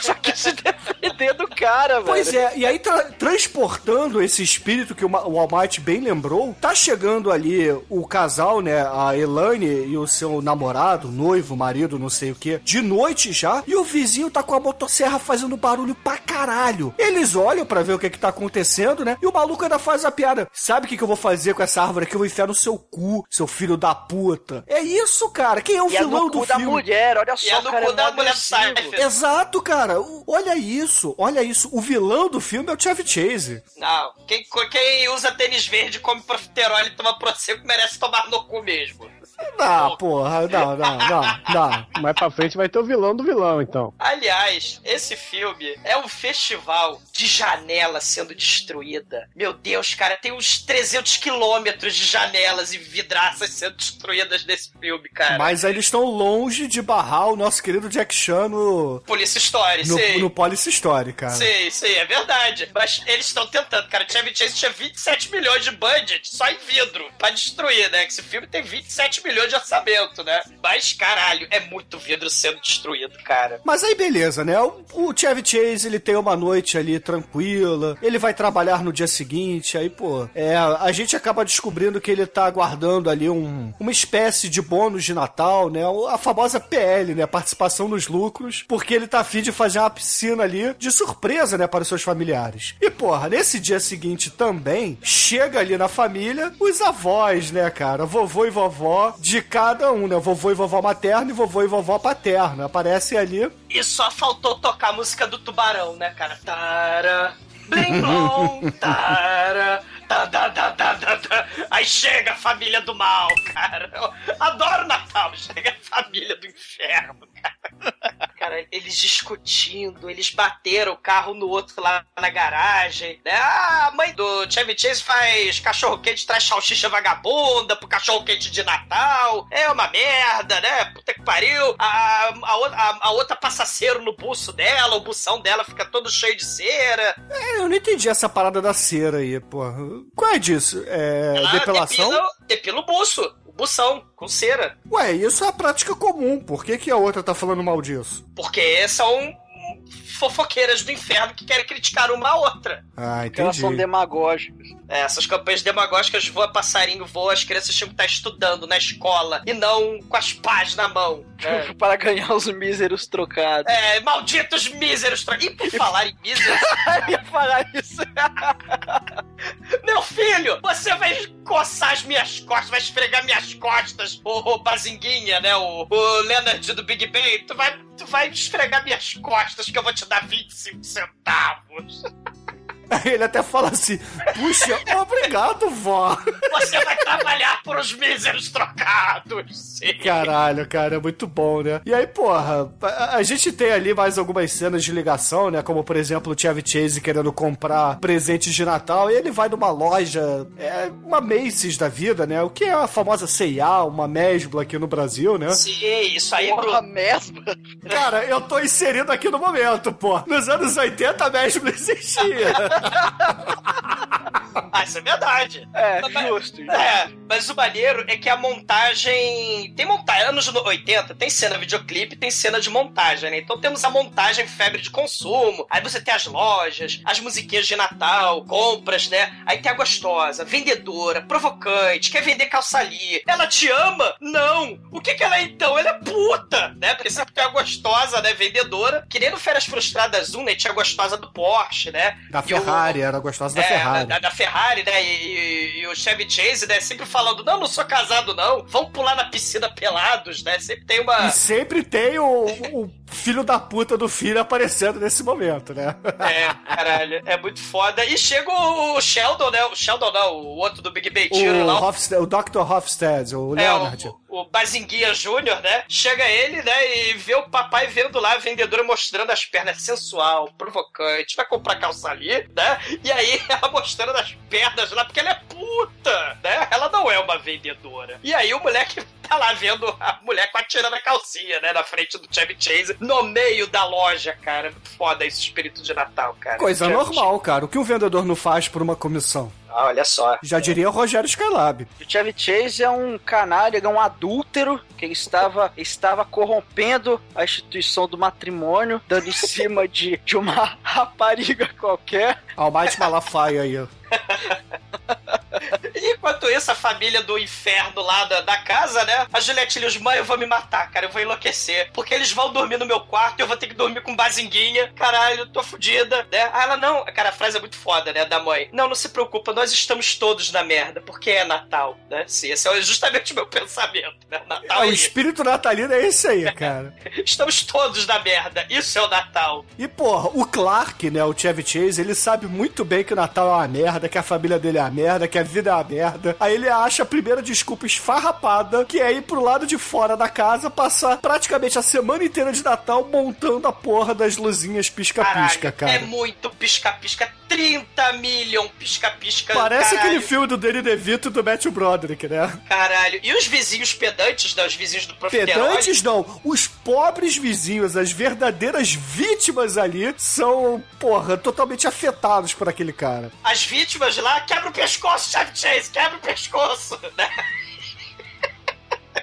Só quer se defender do cara, velho. Pois é, e aí tra- transportando esse espírito que o, o Almighty bem lembrou, tá chegando ali o casal, né, a Elaine e o seu namorado, noivo, marido, não sei o que, de noite já, e o vizinho tá com a motosserra fazendo barulho pra caralho. Eles olham pra ver o que que tá acontecendo, né, e o maluco ainda faz a piada. Sabe o que que eu vou fazer com essa árvore aqui? Eu vou enfiar no seu cu, seu filho da puta. É isso, cara. Quem é o E é vilão no do cu da filme? mulher, olha E é só, no cara. cu é da mulher. Seinfeld. Exato, cara. O- Olha isso, olha isso. O vilão do filme é o Chevy Chase. Não, quem, quem usa tênis verde, come profiterol e toma prosecco merece tomar no cu mesmo. Não, porra, não, não, não, não. Mais pra frente vai ter o vilão do vilão, então. Aliás, esse filme é um festival de janela sendo destruída. Meu Deus, cara, tem uns 300 quilômetros de janelas e vidraças sendo destruídas nesse filme, cara. Mas eles estão longe de barrar o nosso querido Jack Chan no, Polícia Story, sei. no, no Police Story, cara. Sei, sei, é verdade. Mas eles estão tentando, cara. Chevy Chase tinha 27 milhões de budget só em vidro pra destruir, né? Que esse filme tem 27 milhões de orçamento, né? Mas, caralho, é muito vidro sendo destruído, cara. Mas aí beleza, né? O, o Chevy Chase, ele tem uma noite ali tranquila, ele vai trabalhar no dia seguinte, aí, pô, é, a gente acaba descobrindo que ele tá aguardando ali um, uma espécie de bônus de Natal, né? A famosa PL, né? Participação nos lucros, porque ele tá afim de fazer uma piscina ali de surpresa, né? Para os seus familiares. E, porra, nesse dia seguinte também, chega ali na família os avós, né, cara? Vovô e vovó de cada um, né? Vovô e vovó materno e vovô e vovó paterno. Aparecem ali E só faltou tocar a música do Tubarão, né, cara? Tara, blim blom, tara, tá, tá, tá, tá, tá, tá. Aí chega a família do mal, cara. Eu adoro Natal, chega a família do inferno, cara. cara, eles discutindo, eles bateram o carro no outro lá na garagem, né? Ah, a mãe do Chevy Chase faz cachorro-quente, traz salsicha vagabunda pro cachorro-quente de Natal. É uma merda, né? Puta que pariu. A, a, outra- a, a outra passa cero no buço dela, o bução dela fica todo cheio de cera. É, eu não entendi essa parada da cera aí, porra. Qual é disso? É Ela depilação? Depila, depila o buço, o bução, com cera. Ué, isso é a prática comum. Por que, que a outra tá falando mal disso? Porque são fofoqueiras do inferno que querem criticar uma a outra. Ah, Porque elas entendi. são demagógicas. É, essas campanhas demagógicas voa passarinho, voa, as crianças tinham que estar estudando na escola e não com as pás na mão. né? Para ganhar os míseros trocados. É, malditos míseros. tra- E por falar em míseros, Eu ia falar isso. meu filho, você vai coçar as minhas costas, vai esfregar minhas costas, ô, ô Bazinguinha, né? O, o Leonard do Big Bang, tu vai, tu vai esfregar minhas costas que eu vou te dar 25 centavos. Aí ele até fala assim: Puxa, obrigado, vó. Você vai trabalhar por os míseros trocados. Sim. Caralho, cara, é muito bom, né? E aí, porra, a, a gente tem ali mais algumas cenas de ligação, né? Como, por exemplo, o Chevy Chase querendo comprar presentes de Natal e ele vai numa loja, é uma Macy's da vida, né? O que é a famosa C&A, uma Mesbla aqui no Brasil, né? Sim, isso aí, Porra, Bruno. mesmo. Cara, eu tô inserido aqui no momento, pô. Nos anos 80 a Mesbla existia. Ah, isso é verdade. É, Mas- justo. É, mas o maneiro é que a montagem. Tem montagem. Anos no- 80, tem cena videoclipe, tem cena de montagem, né? Então temos a montagem febre de consumo. Aí você tem as lojas, as musiquinhas de Natal, compras, né? Aí tem a gostosa, vendedora, provocante, quer vender calça ali. Ela te ama? Não! O que que ela é então? Ela é puta, né? Porque sempre tem a gostosa, né? Vendedora. Que nem no Férias Frustradas 1, né? Tinha a gostosa do Porsche, né? Da E o- Ferrari, era gostosa da é, Ferrari. Da, da Ferrari, né? E, e- e o Chevy Chase, né? Sempre falando: não, não sou casado, não. Vamos pular na piscina pelados, né? Sempre tem uma. E sempre tem o, o filho da puta do filho aparecendo nesse momento, né? É, caralho, é muito foda. E chega o Sheldon, né? O Sheldon não, o outro do Big Bang Theory O, lá. o- o Dr. Hofstede, o É, Leonard. o, o Bazinguinha Júnior, né? Chega ele, né? E vê o papai vendo lá a vendedora mostrando as pernas sensual, provocante. Vai comprar calça ali, né? E aí ela mostrando as pernas lá, porque ela é puta, né? Ela não é uma vendedora. E aí o moleque tá lá vendo a mulher com a calcinha, né? Na frente do Chevy Chase, no meio da loja, cara. Foda esse espírito de Natal, cara. Coisa Chevy normal, cara. O que o vendedor não faz por uma comissão? Ah, olha só. Já diria o Rogério Skylab. O Chevy Chase é um canalha, é um adúltero que estava, estava corrompendo a instituição do matrimônio, dando em cima de, de uma rapariga qualquer. Almighty Malafaia aí. ó. E enquanto isso, a família do inferno lá da, da casa, né? A Juliette Lewis, mãe, eu vou me matar, cara, eu vou enlouquecer. Porque eles vão dormir no meu quarto e eu vou ter que dormir com bazinguinha. Caralho, eu tô fudida, né? Aí ela, não, cara, a frase é muito foda, né? Da mãe. Não, não se preocupa, nós estamos todos na merda, porque é Natal, né? Sim, esse é justamente o meu pensamento, né? Natal É, o espírito natalino é esse aí, cara. Estamos todos na merda, isso é o Natal. E, porra, o Clark, né, o Chevy Chase, ele sabe muito bem que o Natal é uma merda, que a família dele é uma merda, que a vida é uma merda. Aí ele acha a primeira desculpa esfarrapada, que é ir pro lado de fora da casa, passar praticamente a semana inteira de Natal montando a porra das luzinhas pisca-pisca, cara. É muito pisca-pisca, 30 milhões pisca-pisca. Parece caralho. aquele filme do Danny DeVito e do Matthew Broderick, né? Caralho. E os vizinhos pedantes, né? Os vizinhos do profiterol. Pedantes não, os pobres vizinhos, as verdadeiras vítimas ali, são, porra, totalmente afetados por aquele cara. As vítimas lá, quebra o pescoço, Chevy Chase, quebra o pescoço, né?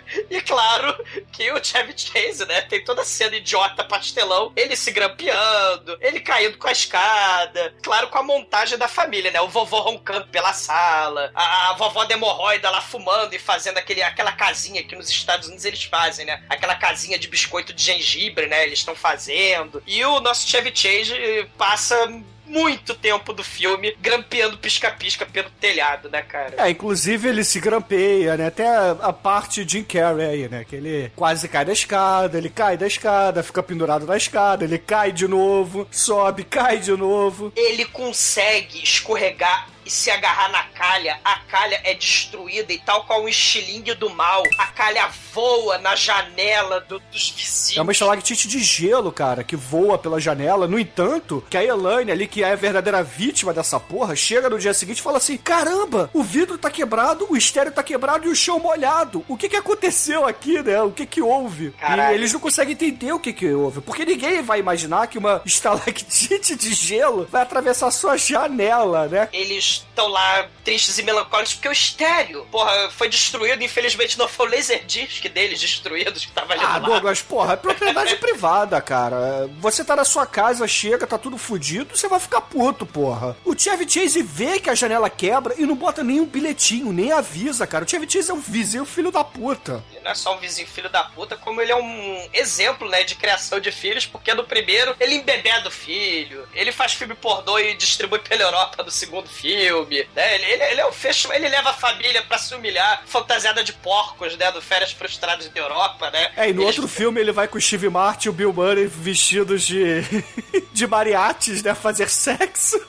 E claro que o Chevy Chase, né, tem toda a cena idiota pastelão, ele se grampeando, ele caindo com a escada, claro, com a montagem da família, né, o vovô roncando pela sala, a, a vovó da hemorroida lá fumando e fazendo aquele, aquela casinha que nos Estados Unidos eles fazem, né, aquela casinha de biscoito de gengibre, né, eles estão fazendo, e o nosso Chevy Chase passa muito tempo do filme grampeando pisca-pisca pelo telhado, né, cara? É, inclusive ele se grampeia, né? Até a, a parte de Jim Carrey aí, né? Que ele quase cai da escada, ele cai da escada, fica pendurado na escada, ele cai de novo, sobe, cai de novo. Ele consegue escorregar e se agarrar na calha, a calha é destruída e tal qual um estilingue do mal, a calha voa na janela do- dos vizinhos. É uma estalactite de gelo, cara, que voa pela janela. No entanto, que a Elaine ali, que é a verdadeira vítima dessa porra, chega no dia seguinte e fala assim: Caramba, o vidro tá quebrado, o estéreo tá quebrado e o chão molhado. O que que aconteceu aqui, né? O que que houve? Caralho. E eles não conseguem entender o que que houve. Porque ninguém vai imaginar que uma estalactite de gelo vai atravessar sua janela, né? Eles estão lá tristes e melancólicos porque o estéreo, porra, foi destruído. Infelizmente não foi o Laserdisc deles destruídos que tava ali Ah, do. Douglas, porra, é propriedade privada, cara. Você tá na sua casa, chega, tá tudo fudido, você vai ficar puto, porra. O Chevy Chase vê que a janela quebra e não bota nenhum bilhetinho, nem avisa, cara. O Chevy Chase é um vizinho filho da puta. Ele não é só um vizinho filho da puta, como ele é um exemplo, né, de criação de filhos, porque no primeiro ele embebeda o filho, ele faz filme pornô e distribui pela Europa no segundo filme, né, ele, ele, ele é o fecho, ele leva a família pra se humilhar, fantasiada de porcos, né, do Férias Frustradas da Europa, né. É, e no Eles- outro filme ele vai com o Steve Martin e o Bill Murray vestidos de. de mariachis, né? Fazer sexo.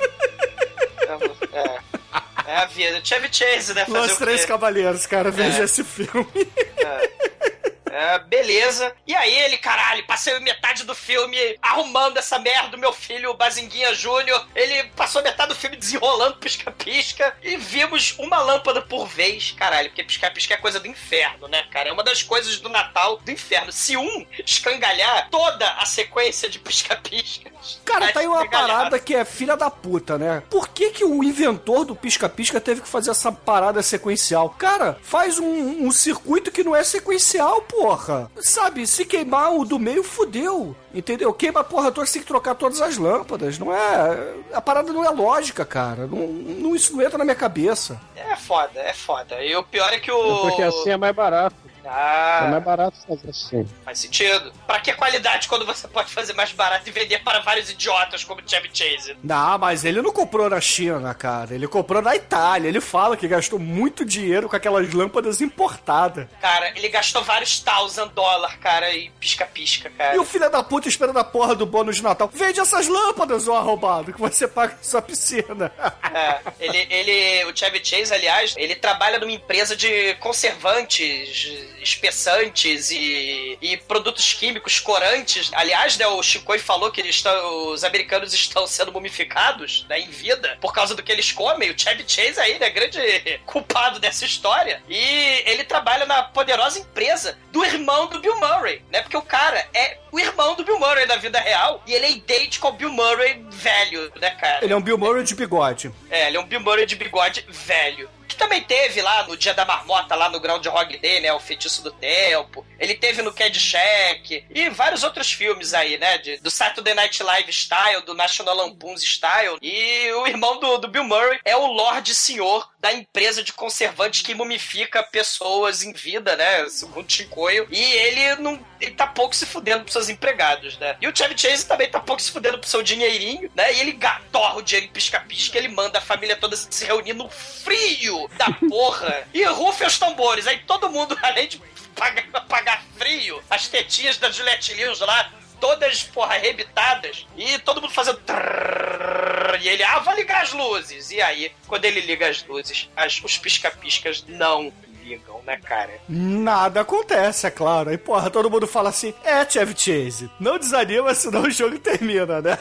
É, é a vida. Chevy Chase, né, fazer Los o Três? Cavaleiros, cara. Veja É. esse filme. É, beleza. E aí ele, caralho, passei metade do filme arrumando essa merda, o meu filho, o Bazinguinha Júnior. Ele passou metade do filme desenrolando pisca-pisca e vimos uma lâmpada por vez, caralho, porque pisca-pisca é coisa do inferno, né, cara? É uma das coisas do Natal do inferno. Se um escangalhar toda a sequência de pisca-piscas. Cara, tá aí uma parada que é filha da puta, né? Por que que o inventor do pisca-pisca teve que fazer essa parada sequencial? Cara, faz um, um circuito que não é sequencial, porra. Sabe, se queimar o do meio, fudeu. Entendeu? Queima a porra toda, tem que trocar todas as lâmpadas. Não é... A parada não é lógica, cara. Não, não- isso não entra na minha cabeça. É foda, é foda. E o pior é que o. Porque assim é mais barato. Ah. É mais barato fazer assim. Faz sentido. Pra que qualidade quando você pode fazer mais barato e vender para vários idiotas como Chevy Chase? Não, mas ele não comprou na China, cara. Ele comprou na Itália. Ele fala que gastou muito dinheiro com aquelas lâmpadas importadas. Cara, ele gastou vários thousand dólares, cara, e pisca-pisca, cara. E o filho da puta esperando a porra do bônus de Natal. Vende essas lâmpadas, ô arrombado, que você paga na sua piscina. É, ele, ele, o Chevy Chase, aliás, ele trabalha numa empresa de conservantes, espessantes e, e produtos químicos corantes. Aliás, né, o Chicoio falou que eles estão, os americanos estão sendo mumificados, né, em vida, por causa do que eles comem. O Chevy Chase aí, né, grande culpado dessa história. E ele trabalha na poderosa empresa do irmão do Bill Murray, né, porque o cara é o irmão do Bill Murray na vida real e ele é idêntico ao Bill Murray velho, né, cara? Ele é um Bill Murray de bigode. É, ele é um Bill Murray de bigode velho. Que também teve lá no Dia da Marmota, lá no Groundhog Day, né? O Feitiço do Tempo. Ele teve no Caddyshack. E vários outros filmes aí, né? de- do Saturday Night Live Style, do National Lampoon's Style. E o irmão do, do Bill Murray é o Lorde Senhor da empresa de conservantes que mumifica pessoas em vida, né? Segundo Chicoio. E ele não. Ele tá pouco se fudendo pros seus empregados, né? E o Chevy Chase também tá pouco se fudendo pro seu dinheirinho, né? E ele ga- torra o dinheiro em pisca-pisca, ele manda a família toda se reunir no frio da porra e rufe os tambores. Aí todo mundo, além de pagar, pagar frio, as tetinhas da Juliette Lewis lá, todas, porra, arrebitadas, e todo mundo fazendo. trrrr, E ele, ah, vou ligar as luzes. E aí, quando ele liga as luzes, as- os pisca-piscas não ligam, né, cara? Nada acontece, é claro. Aí, porra, todo mundo fala assim: é, Chevy Chase, não desanima, senão o jogo termina, né?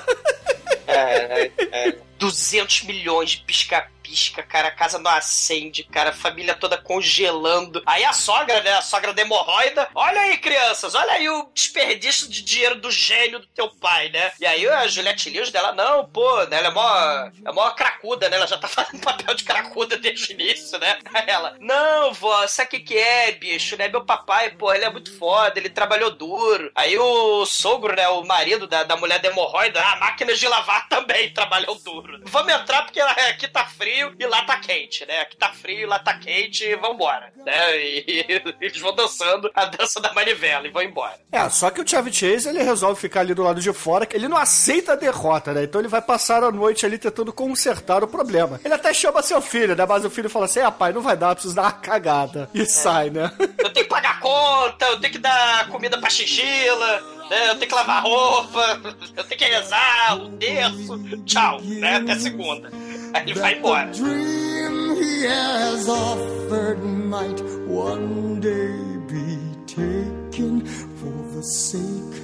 É, é, é. 200 milhões de pisca-pisca, cara. A casa não acende, cara. A família toda congelando. Aí a sogra, né? A sogra da hemorroida. Olha aí, crianças. Olha aí o desperdício de dinheiro do gênio do teu pai, né? E aí a Juliette Lewis dela, não, pô, né? Ela é mó, é mó cracuda, né? Ela já tá fazendo papel de cracuda desde o início, né? Ela, não, vó, sabe o que que é, bicho? Né? Meu papai, pô, ele é muito foda, ele trabalhou duro. Aí o sogro, né? O marido da, da mulher da hemorroida, a máquina de lavar também trabalhou duro. Vamos entrar porque aqui tá frio e lá tá quente, né? Aqui tá frio e lá tá quente e vambora, né? E, eles vão dançando a dança da manivela e vão embora. É, só que o Chevy Chase, ele resolve ficar ali do lado de fora, que ele não aceita a derrota, né? Então ele vai passar a noite ali tentando consertar o problema. Ele até chama seu filho, né? Mas o filho fala assim, ah, pai, não vai dar, eu preciso dar uma cagada. E sai, né? Eu tenho que pagar conta, eu tenho que dar comida pra chinchila, né? eu tenho que lavar roupa, eu tenho que rezar, o terço. Tchau, né? Até segunda. Aí ele vai embora. dream he has offered might one day be taken for the sake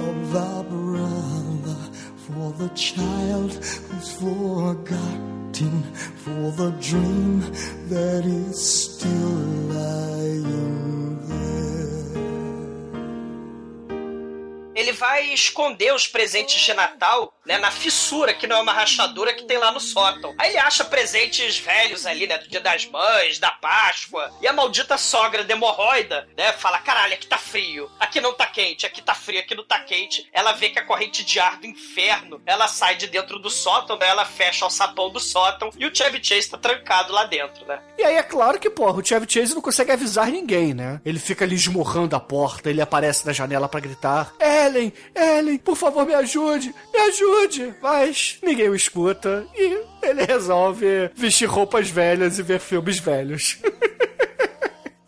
of our brother, for the child who's forgotten, for the dream that is still lying Ele vai esconder os presentes de Natal, né, na fissura, que não é uma rachadura que tem lá no sótão. Aí ele acha presentes velhos ali, né, do Dia das Mães, da Páscoa. E a maldita sogra de hemorroida, né, fala: caralho, aqui tá frio, aqui não tá quente, aqui tá frio, aqui não tá quente. Ela vê que a corrente de ar do inferno, ela sai de dentro do sótão, né, ela fecha o sapão do sótão e o Chevy Chase tá trancado lá dentro, né. E aí é claro que, porra, o Chevy Chase não consegue avisar ninguém, né? Ele fica ali esmurrando a porta, ele aparece na janela pra gritar: Ellen, Ellen, por favor me ajude, me ajude. Mas ninguém o escuta e ele resolve vestir roupas velhas e ver filmes velhos.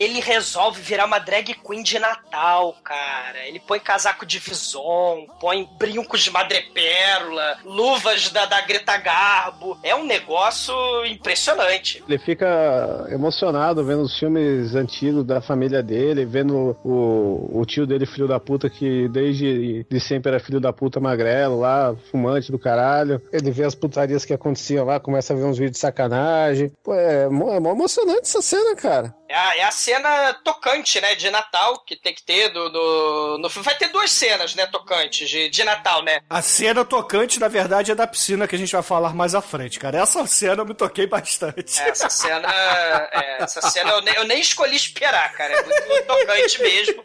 ele resolve virar uma drag queen de Natal, cara. Ele põe casaco de vison, põe brincos de madrepérola, luvas da, da Greta Garbo. É um negócio impressionante. Ele fica emocionado vendo os filmes antigos da família dele, vendo o, o tio dele, filho da puta, que desde de sempre era filho da puta magrelo lá, fumante do caralho. Ele vê as putarias que aconteciam lá, começa a ver uns vídeos de sacanagem. Pô, é, é mó emocionante essa cena, cara. É a, é a cena tocante, né, de Natal, que tem que ter do, do- no. Vai ter duas cenas, né, tocantes de, de Natal, né? A cena tocante, na verdade, é da piscina que a gente vai falar mais à frente, cara. Essa cena eu me toquei bastante. Essa cena, é, essa cena eu nem, eu nem escolhi esperar, cara. É muito tocante mesmo.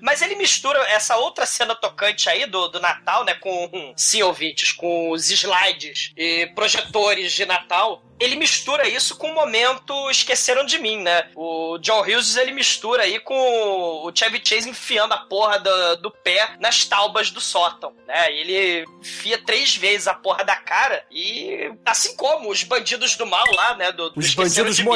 Mas ele mistura essa outra cena tocante aí do, do Natal, né? Com, sim, ouvintes, com os slides e projetores de Natal. Ele mistura isso com o momento Esqueceram de Mim, né? O John Hughes, ele mistura aí com o Chevy Chase enfiando a porra do, do pé nas taubas do sótão, né? Ele enfia três vezes a porra da cara e assim como os bandidos do mal lá, né? Do, do Os bandidos de Mim.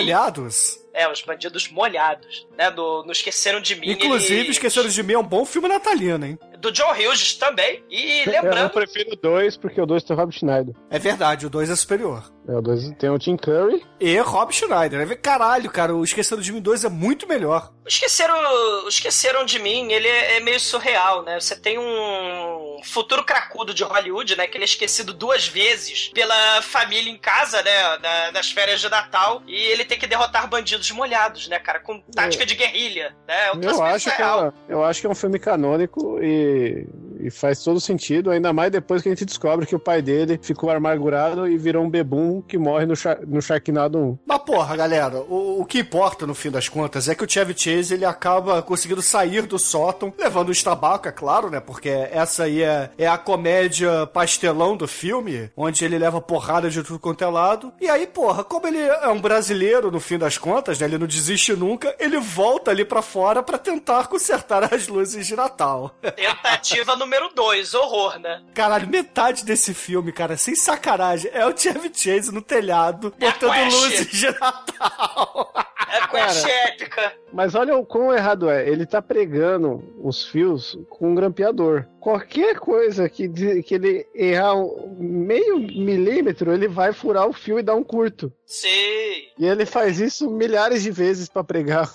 É, os bandidos molhados, né? Do, no Esqueceram de Mim. Inclusive, ele- Esqueceram de Mim é um bom filme natalino, hein? Do John Hughes também. E Eu lembrando. prefiro o 2 porque o 2 tem o Rob Schneider. É verdade, o 2 é superior. É, o 2 tem o Tim Curry. E Rob Schneider. É, Caralho, cara, o Esqueceram de Mim 2 é muito melhor. Esqueceram, esqueceram de mim, ele é, é meio surreal, né? Você tem um futuro cracudo de Hollywood, né? Que ele é esquecido duas vezes pela família em casa, né? na- nas férias de Natal. E ele tem que derrotar bandidos molhados, né, cara? Com tática de guerrilha, né? É um Eu acho, que é, eu acho que é um filme canônico e, e faz todo sentido, ainda mais depois que a gente descobre que o pai dele ficou amargurado e virou um bebum que morre no, no Sharknado 1. Mas porra, galera, o, o que importa no fim das contas é que o Chevy Chase ele acaba conseguindo sair do sótão, levando o estabaco, é claro, né? Porque essa aí é, é a comédia pastelão do filme, onde ele leva porrada de tudo quanto é lado. E aí, porra, como ele é um brasileiro no fim das contas, né? Ele não desiste nunca, ele volta ali pra fora pra tentar consertar as luzes de Natal. Tentativa número dois, horror, né? Caralho, metade desse filme, cara, sem sacanagem, é o Chevy Chase no telhado, É botando luzes de Natal. É quest épica. Mas olha o quão errado é. Ele tá pregando os fios com um grampeador. Qualquer coisa que, que ele errar meio milímetro, ele vai furar o fio e dar um curto. Sei. E ele faz isso milhares de vezes pra pregar.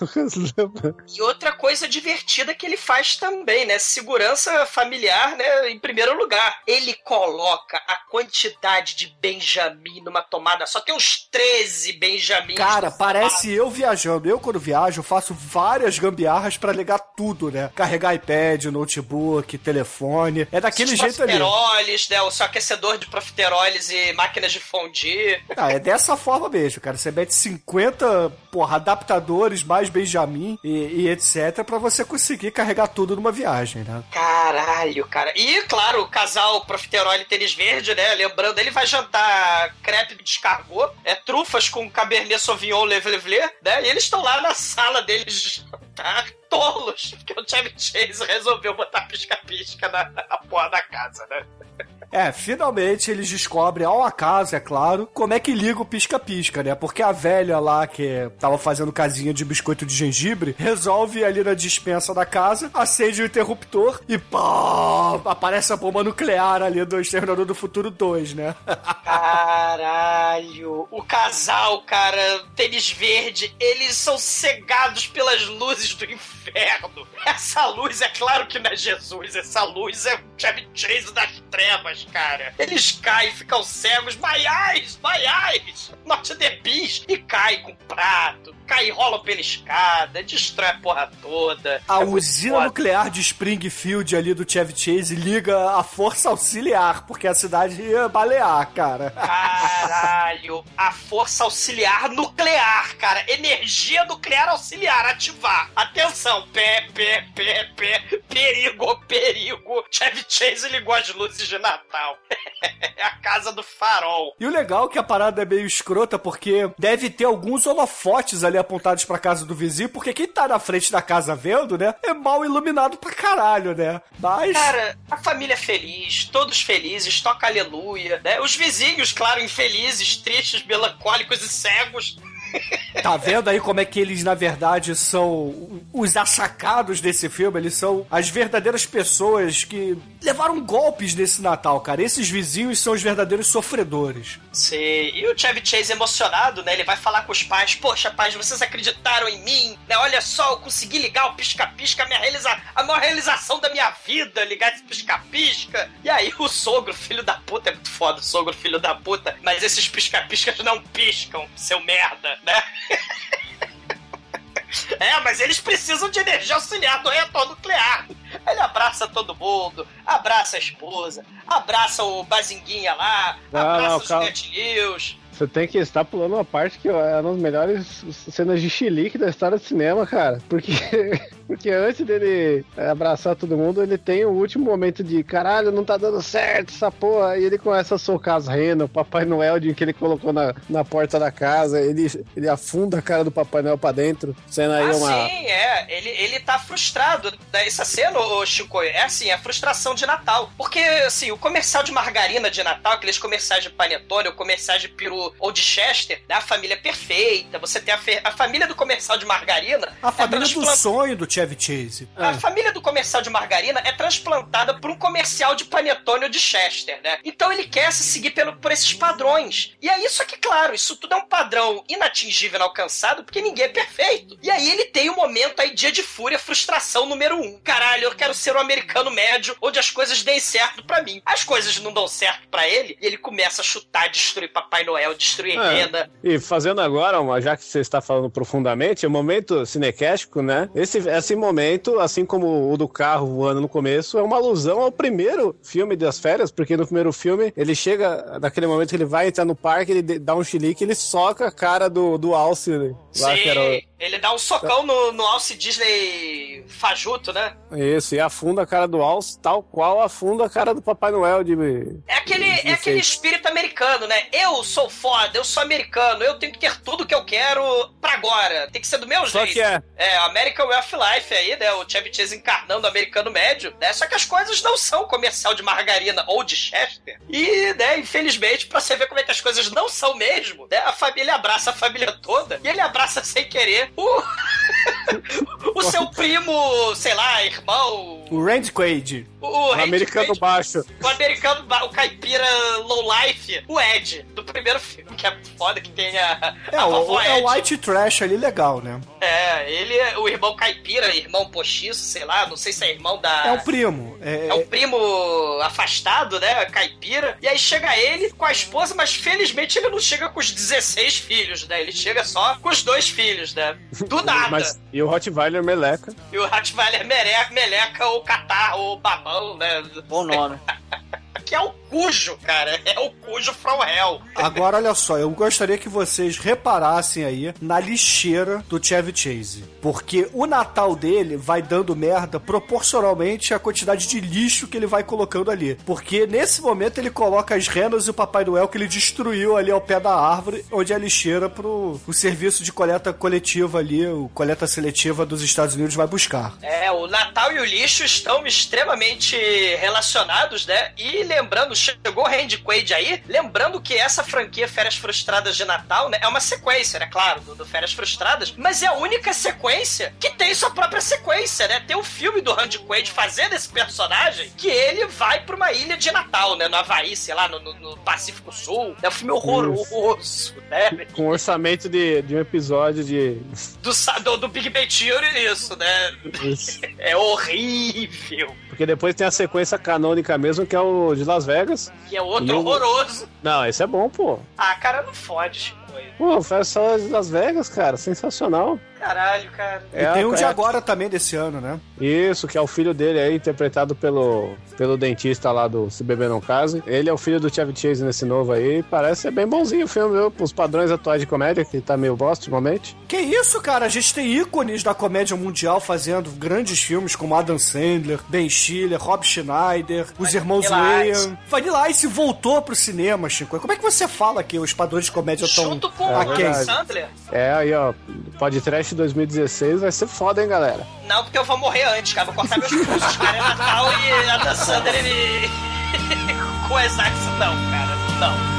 E outra coisa divertida que ele faz também, né? Segurança familiar, né? Em primeiro lugar. Ele coloca a quantidade de Benjamin numa tomada só. Tem uns 13 Benjamins. Cara, parece eu viajando. Eu, quando viajo, faço várias gambiarras pra ligar tudo, né? Carregar iPad, notebook, telefone. É daquele Os jeito ali. profiteroles, né? O seu aquecedor de profiteroles e máquinas de fondue. Ah, é dessa forma mesmo, cara. Você mete 50, porra, adaptadores, mais Benjamin e, e etc. pra você conseguir carregar tudo numa viagem, né? Caralho, cara. E, claro, o casal profiterol e tênis verde, né? Lembrando, ele vai jantar crepe de descargou, é trufas com cabernet sauvignon levlevle, né? E eles estão lá na sala deles de jantar, tolos, porque o Chevy Chase resolveu botar pisca-pisca na, na porra da casa, né? É, finalmente eles descobrem, ao acaso, é claro, como é que liga o pisca-pisca, né? Porque a velha lá que tava fazendo casinha de biscoito de gengibre resolve ali na dispensa da casa, acende o interruptor e pá! Aparece a bomba nuclear ali do Exterminador do Futuro 2, né? Caralho. O casal, cara, tênis verde, eles são cegados pelas luzes do inferno. Essa luz, é claro que não é Jesus, essa luz é o Chevy Chase das trevas, cara. Eles caem, ficam cegos, my eyes, not the beast, e cai com prato, cai e rola pela escada, destrói a porra toda. A É usina nuclear de Springfield ali do Chevy Chase liga a força auxiliar, porque a cidade ia balear, cara. Caralho, a força auxiliar nuclear, cara. Energia nuclear auxiliar, ativar. Atenção, pé, pé, pé, pé. Perigo, perigo. Chevy Chase ligou as luzes de Natal. É a casa do farol. E o legal é que a parada é meio escrota, porque deve ter alguns holofotes ali apontados pra casa do vizinho, porque quem tá na frente da casa vendo, né, é mal iluminado pra caralho, né? Mas. Cara, a família é feliz, todos felizes, toca aleluia, né? Os vizinhos, claro, infelizes, tristes, melancólicos e cegos. Tá vendo aí como é que eles, na verdade, são os assacados desse filme? Eles são as verdadeiras pessoas que levaram golpes nesse Natal, cara. Esses vizinhos são os verdadeiros sofredores. Sim, e o Chevy Chase emocionado, né? Ele vai falar com os pais: Poxa, pais, vocês acreditaram em mim, né? Olha só, eu consegui ligar o pisca-pisca, minha realiza... a maior realização da minha vida, ligar esse pisca-pisca. E aí o sogro, filho da puta, é muito foda, o sogro, filho da puta, mas esses pisca-piscas não piscam, seu merda, né? É, mas eles precisam de energia auxiliar do reator nuclear. Ele abraça todo mundo, abraça a esposa, abraça o Bazinguinha lá, Não, abraça não, os netilhos. Você tem que estar pulando uma parte que é uma das melhores cenas de chilique da história do cinema, cara. Porque, porque antes dele abraçar todo mundo, ele tem o último momento de caralho, não tá dando certo essa porra. E ele começa a socar as renas, o Papai Noel de que ele colocou na, na porta da casa. Ele, ele afunda a cara do Papai Noel pra dentro, sendo aí ah, uma. sim, é. Ele, ele tá frustrado. Essa cena, ô Chico, é assim, é a frustração de Natal. Porque, assim, o comercial de margarina de Natal, aqueles comerciais de panetone, ou comerciais de peru ou de Chester, né, a família é perfeita. Você tem a, fe- a família do comercial de margarina. A família é do transplan- sonho do Chevy Chase. A família do comercial de margarina é transplantada por um comercial de panetone ou de Chester, né? Então ele quer se seguir pelo, por esses padrões. E aí, só que, claro, isso tudo é um padrão inatingível, inalcançado, porque ninguém é perfeito. E aí ele tem um momento aí, dia de fúria, frustração número um. Caralho, eu quero ser um americano médio, onde as coisas deem certo pra mim. As coisas não dão certo pra ele, e ele começa a chutar, destruir Papai Noel, destruir É. renda. E fazendo agora, uma, já que você está falando profundamente, é o momento cinequéstico, né? Esse, esse momento, assim como o do carro voando no começo, é uma alusão ao primeiro filme das férias, porque no primeiro filme ele chega, naquele momento que ele vai entrar no parque, ele de- dá um chilique, ele soca a cara do, do Alce né? lá, Sim, que era o- ele dá um socão no, no Alce Disney fajuto, né? Isso, e afunda a cara do Alce, tal qual afunda a cara do Papai Noel de. É aquele, é Não aquele espírito americano, né? Eu sou foda, eu sou americano, eu tenho que ter tudo que eu quero pra agora. Tem que ser do meu Só jeito. que é. É, American Way of Life aí, né? O Chevy Chase encarnando o americano médio, né? Só que as coisas não são comercial de margarina ou de Chester. E, né, infelizmente, pra você ver como é que as coisas não são mesmo, né? A família abraça a família toda e ele abraça sem querer o. o seu primo, sei lá, irmão. O Randy Quaid. O, o americano Quaid- baixo. o americano, o caipira low life, o Ed, do primeiro filme, que é foda, que tem a, É, a o, é o white trash ali legal, né? É, ele é o irmão caipira, irmão postiço, sei lá, não sei se é irmão da... É o primo. É, É um primo afastado, né? Caipira. E aí chega ele com a esposa, mas felizmente ele não chega com os 16 filhos, né? Ele chega só com os dois filhos, né? Do nada. Mas, e o Rottweiler Meleca. E o Rottweiler meleca, meleca ou catarro ou babão, né? Bom nome. Que é o cujo, cara. É o cujo from hell. Agora, olha só, eu gostaria que vocês reparassem aí na lixeira do Chevy Chase. Porque o Natal dele vai dando merda proporcionalmente à quantidade de lixo que ele vai colocando ali. Porque nesse momento ele coloca as renas e o Papai Noel que ele destruiu ali ao pé da árvore, onde é a lixeira pro o serviço de coleta coletiva ali, o coleta seletiva dos Estados Unidos vai buscar. É, o Natal e o lixo estão extremamente relacionados, né? E lembrando, chegou o Randy Quaid aí, lembrando que essa franquia Férias Frustradas de Natal, né, é uma sequência, né, claro, do, do Férias Frustradas, mas é a única sequência que tem sua própria sequência, né? Tem o filme do Randy Quaid fazendo esse personagem, que ele vai pra uma ilha de Natal, né, no Havaí, sei lá, no, no- no Pacífico Sul. É um filme horroroso, né? Com orçamento de, de um episódio de. Do, do, do Big Bang Theory, isso, né? Isso. É horrível. Porque depois tem a sequência canônica mesmo, que é o de Las Vegas. Que é outro E horroroso. Não, esse é bom, pô. Ah, cara, não fode, Chico. Pô, Festa de Las Vegas, cara, sensacional. Caralho, cara. E tem um de é- agora também desse ano, né? Isso, que é o filho dele aí, interpretado pelo, pelo dentista lá do Se Beber Não Case. Ele é o filho do Chevy Chase nesse novo aí. Parece ser bem bonzinho o filme, viu? Os padrões atuais de comédia, que tá meio bosta ultimamente. Que isso, cara? A gente tem ícones da comédia mundial fazendo grandes filmes como Adam Sandler, Ben Stiller, Rob Schneider, os irmãos. Wayans. Vanilla Ice voltou pro cinema, Chico. Como é que você fala que os padrões de comédia estão Junto com É o? Adam Sandler? É, aí, ó, podcast 2016 vai ser foda, hein, galera? Não, porque eu vou morrer antes, cara. Vou cortar meus pulsos, cara. É Natal e Adam Sandler ele. com axes, não, cara. Não.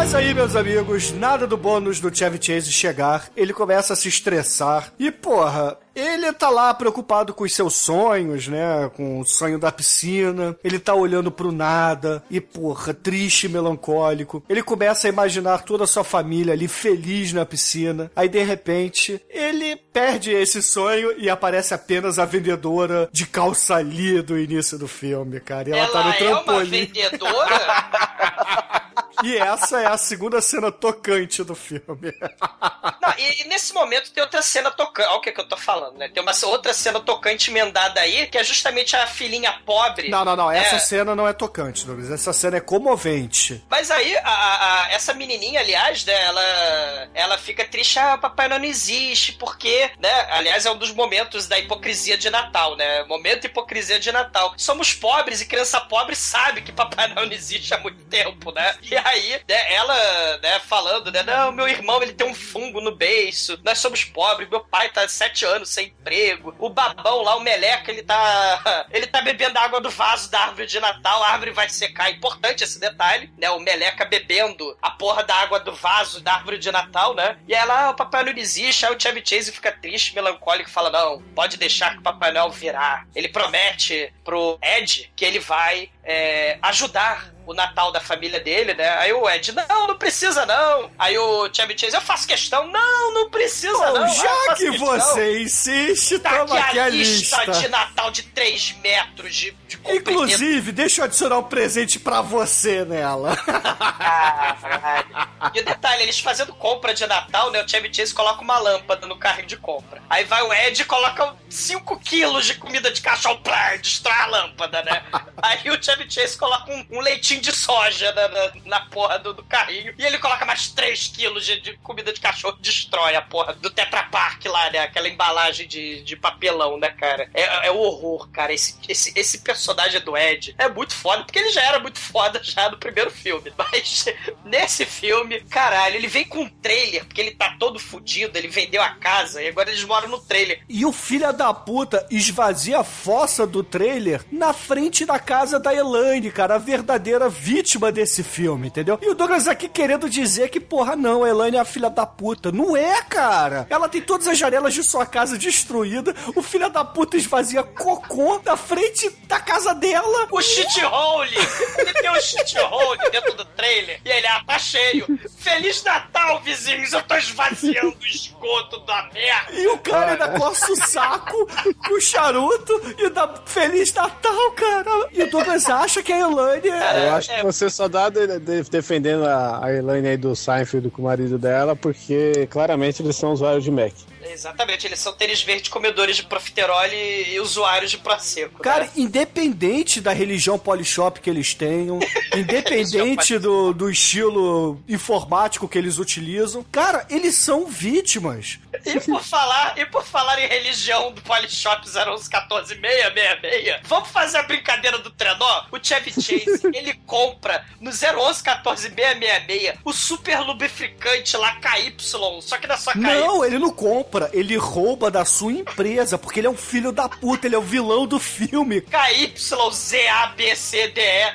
Mas aí, meus amigos, nada do bônus do Chevy Chase chegar, ele começa a se estressar. E, porra, ele tá lá preocupado com os seus sonhos, né? Com o sonho da piscina. Ele tá olhando pro nada. E, porra, triste e melancólico. Ele começa a imaginar toda a sua família ali feliz na piscina. Aí, de repente, ele perde esse sonho e aparece apenas a vendedora de calça ali do início do filme, cara. E ela, tá no Ela é uma trampolim. vendedora? E essa é a segunda cena tocante do filme. Não, e, e nesse momento tem outra cena tocante. Olha o que, que eu tô falando, né? Tem uma outra cena tocante emendada aí, que é justamente a filhinha pobre. Não, não, não. Essa É. cena não é tocante, Douglas. Essa cena é comovente. Mas aí, a- a- essa menininha, aliás, né, ela, ela fica triste, ah, papai não existe, porque, né, aliás, é um dos momentos da hipocrisia de Natal, né, momento hipocrisia de Natal. Somos pobres e criança pobre sabe que papai não existe há muito tempo, né, e aí, né, ela, né, falando, né, não, meu irmão, ele tem um fungo no beiço, nós somos pobres, meu pai tá sete anos sem emprego, o babão lá, o meleca, ele tá, ele tá bebendo água do vaso da árvore de Natal, a árvore vai secar, importante esse detalhe, né, o meleca bebendo a porra da água do vaso da árvore de Natal, né, e ela, ah, o Papai não existe, aí o Chevy Chase fica triste, melancólico, fala, não, pode deixar que o Papai Noel virá. Ele promete pro Ed que ele vai é, ajudar o Natal da família dele, né? Aí o Ed, não, não precisa não. Aí o Chevy Chase, eu faço questão. Não, não precisa Bom, não. Ah, já faço que questão. você insiste, Tá toma aqui a lista, lista. de Natal de 3 metros de, de comprimento. Inclusive, deixa eu adicionar um presente pra você nela. Caralho. E o detalhe, eles fazendo compra de Natal, né? O Chevy Chase coloca uma lâmpada no carrinho de compra. Aí vai o Ed e coloca 5 quilos de comida de cachorro, plá, destrói a lâmpada, né? Aí o Chevy Chase coloca um, um leitinho de soja na, na, na porra do, do carrinho. E ele coloca mais 3 quilos de, de comida de cachorro, destrói a porra do Tetra Pak lá, né? Aquela embalagem de, de papelão, né, cara? É, é o horror, cara. Esse, esse, esse personagem do Ed é muito foda, porque ele já era muito foda já no primeiro filme. Mas nesse filme, caralho, ele vem com um trailer, porque ele tá todo fudido, ele vendeu a casa e agora eles moram no trailer. E o filho da puta esvazia a fossa do trailer na frente da casa da Elaine, cara, a verdadeira vítima desse filme, entendeu? E o Douglas aqui querendo dizer que, porra, não, a Elaine é a filha da puta. Não é, cara! Ela tem todas as janelas de sua casa destruídas, o filho da puta esvazia cocô na frente da casa dela. O shithole! Ele tem um shithole dentro do trailer. E ele, ah, tá cheio. Feliz Natal, vizinhos! Eu tô esvaziando o esgoto da merda. E o cara ainda coça o saco com o charuto e dá Feliz Natal, cara. E o Douglas acha que a Elaine é... Eu acho que você só dá de- de- defendendo a, a Elaine aí do Seinfeld com o marido dela, porque claramente eles são usuários de Mac. Exatamente, eles são tênis verdes, comedores de profiterol e, usuários de Prosecco. Cara, né? independente da religião polishop que eles tenham, independente do, do estilo informático que eles utilizam, cara, eles são vítimas. E por falar, e por falar em religião do Polishop 011146666, vamos fazer a brincadeira do trenó? O Chevy Chase, ele compra no 011146666 o super lubrificante lá KY, só que na sua KY. Não, ele não compra, ele rouba da sua empresa, porque ele é um filho da puta, ele é o vilão do filme. KYZABCDE,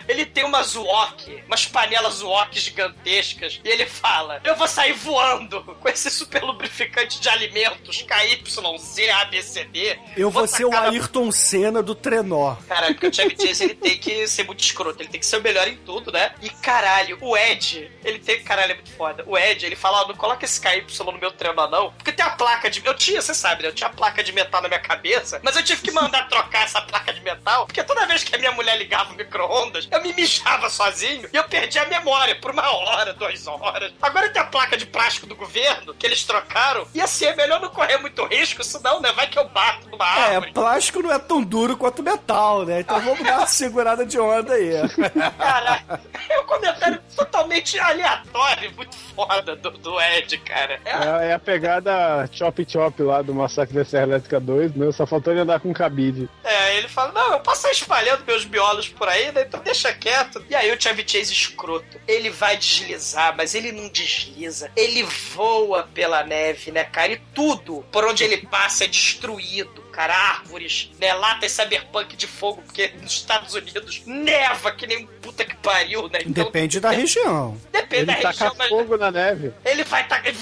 ele tem umas wok, umas panelas wok gigantescas, e ele fala: Eu vou sair voando com esse super lubrificante de alimentos KYZABCD. Eu vou Vou ser o na Ayrton Senna do trenó. Cara, porque o Chevy Chase ele tem que ser muito escroto, ele tem que ser o melhor em tudo, né? E caralho, o Ed, ele tem. Caralho, é muito foda. O Ed, ele fala: ó, não coloca esse KY no meu trema, não. Porque tem a placa de. Eu tinha, você sabe, né? Eu tinha a placa de metal na minha cabeça, mas eu tive que mandar trocar essa placa de metal, porque toda vez que a minha mulher ligava o micro-ondas, eu me mijava sozinho e eu perdi a memória por uma hora, duas horas. Agora tem a placa de plástico do governo que eles trocaram, e assim é melhor não correr muito risco, senão, né? Vai que eu bato numa É, árvore. plástico não é tão duro quanto metal, né? Então vamos dar uma segurada de onda aí. Caralho, é um comentário totalmente aleatório, muito foda do, do Ed, cara. É, É, é a pegada Chop Chop lá do Massacre da Serra Elétrica 2, meu, só faltou ele andar com cabide. é, ele fala: Não, eu posso sair espalhando meus biolos por aí, né? Então deixa quieto. E aí o Chevy Chase escroto. Ele vai deslizar, mas ele não desliza. Ele voa pela neve, né, cara? E tudo por onde ele passa é destruído. Cara, árvores, né? Latas cyberpunk de fogo, porque nos Estados Unidos neva que nem um puta que pariu, né? Então, Depende da região. depende Ele da taca região, mas fogo na neve. ele vai tacar.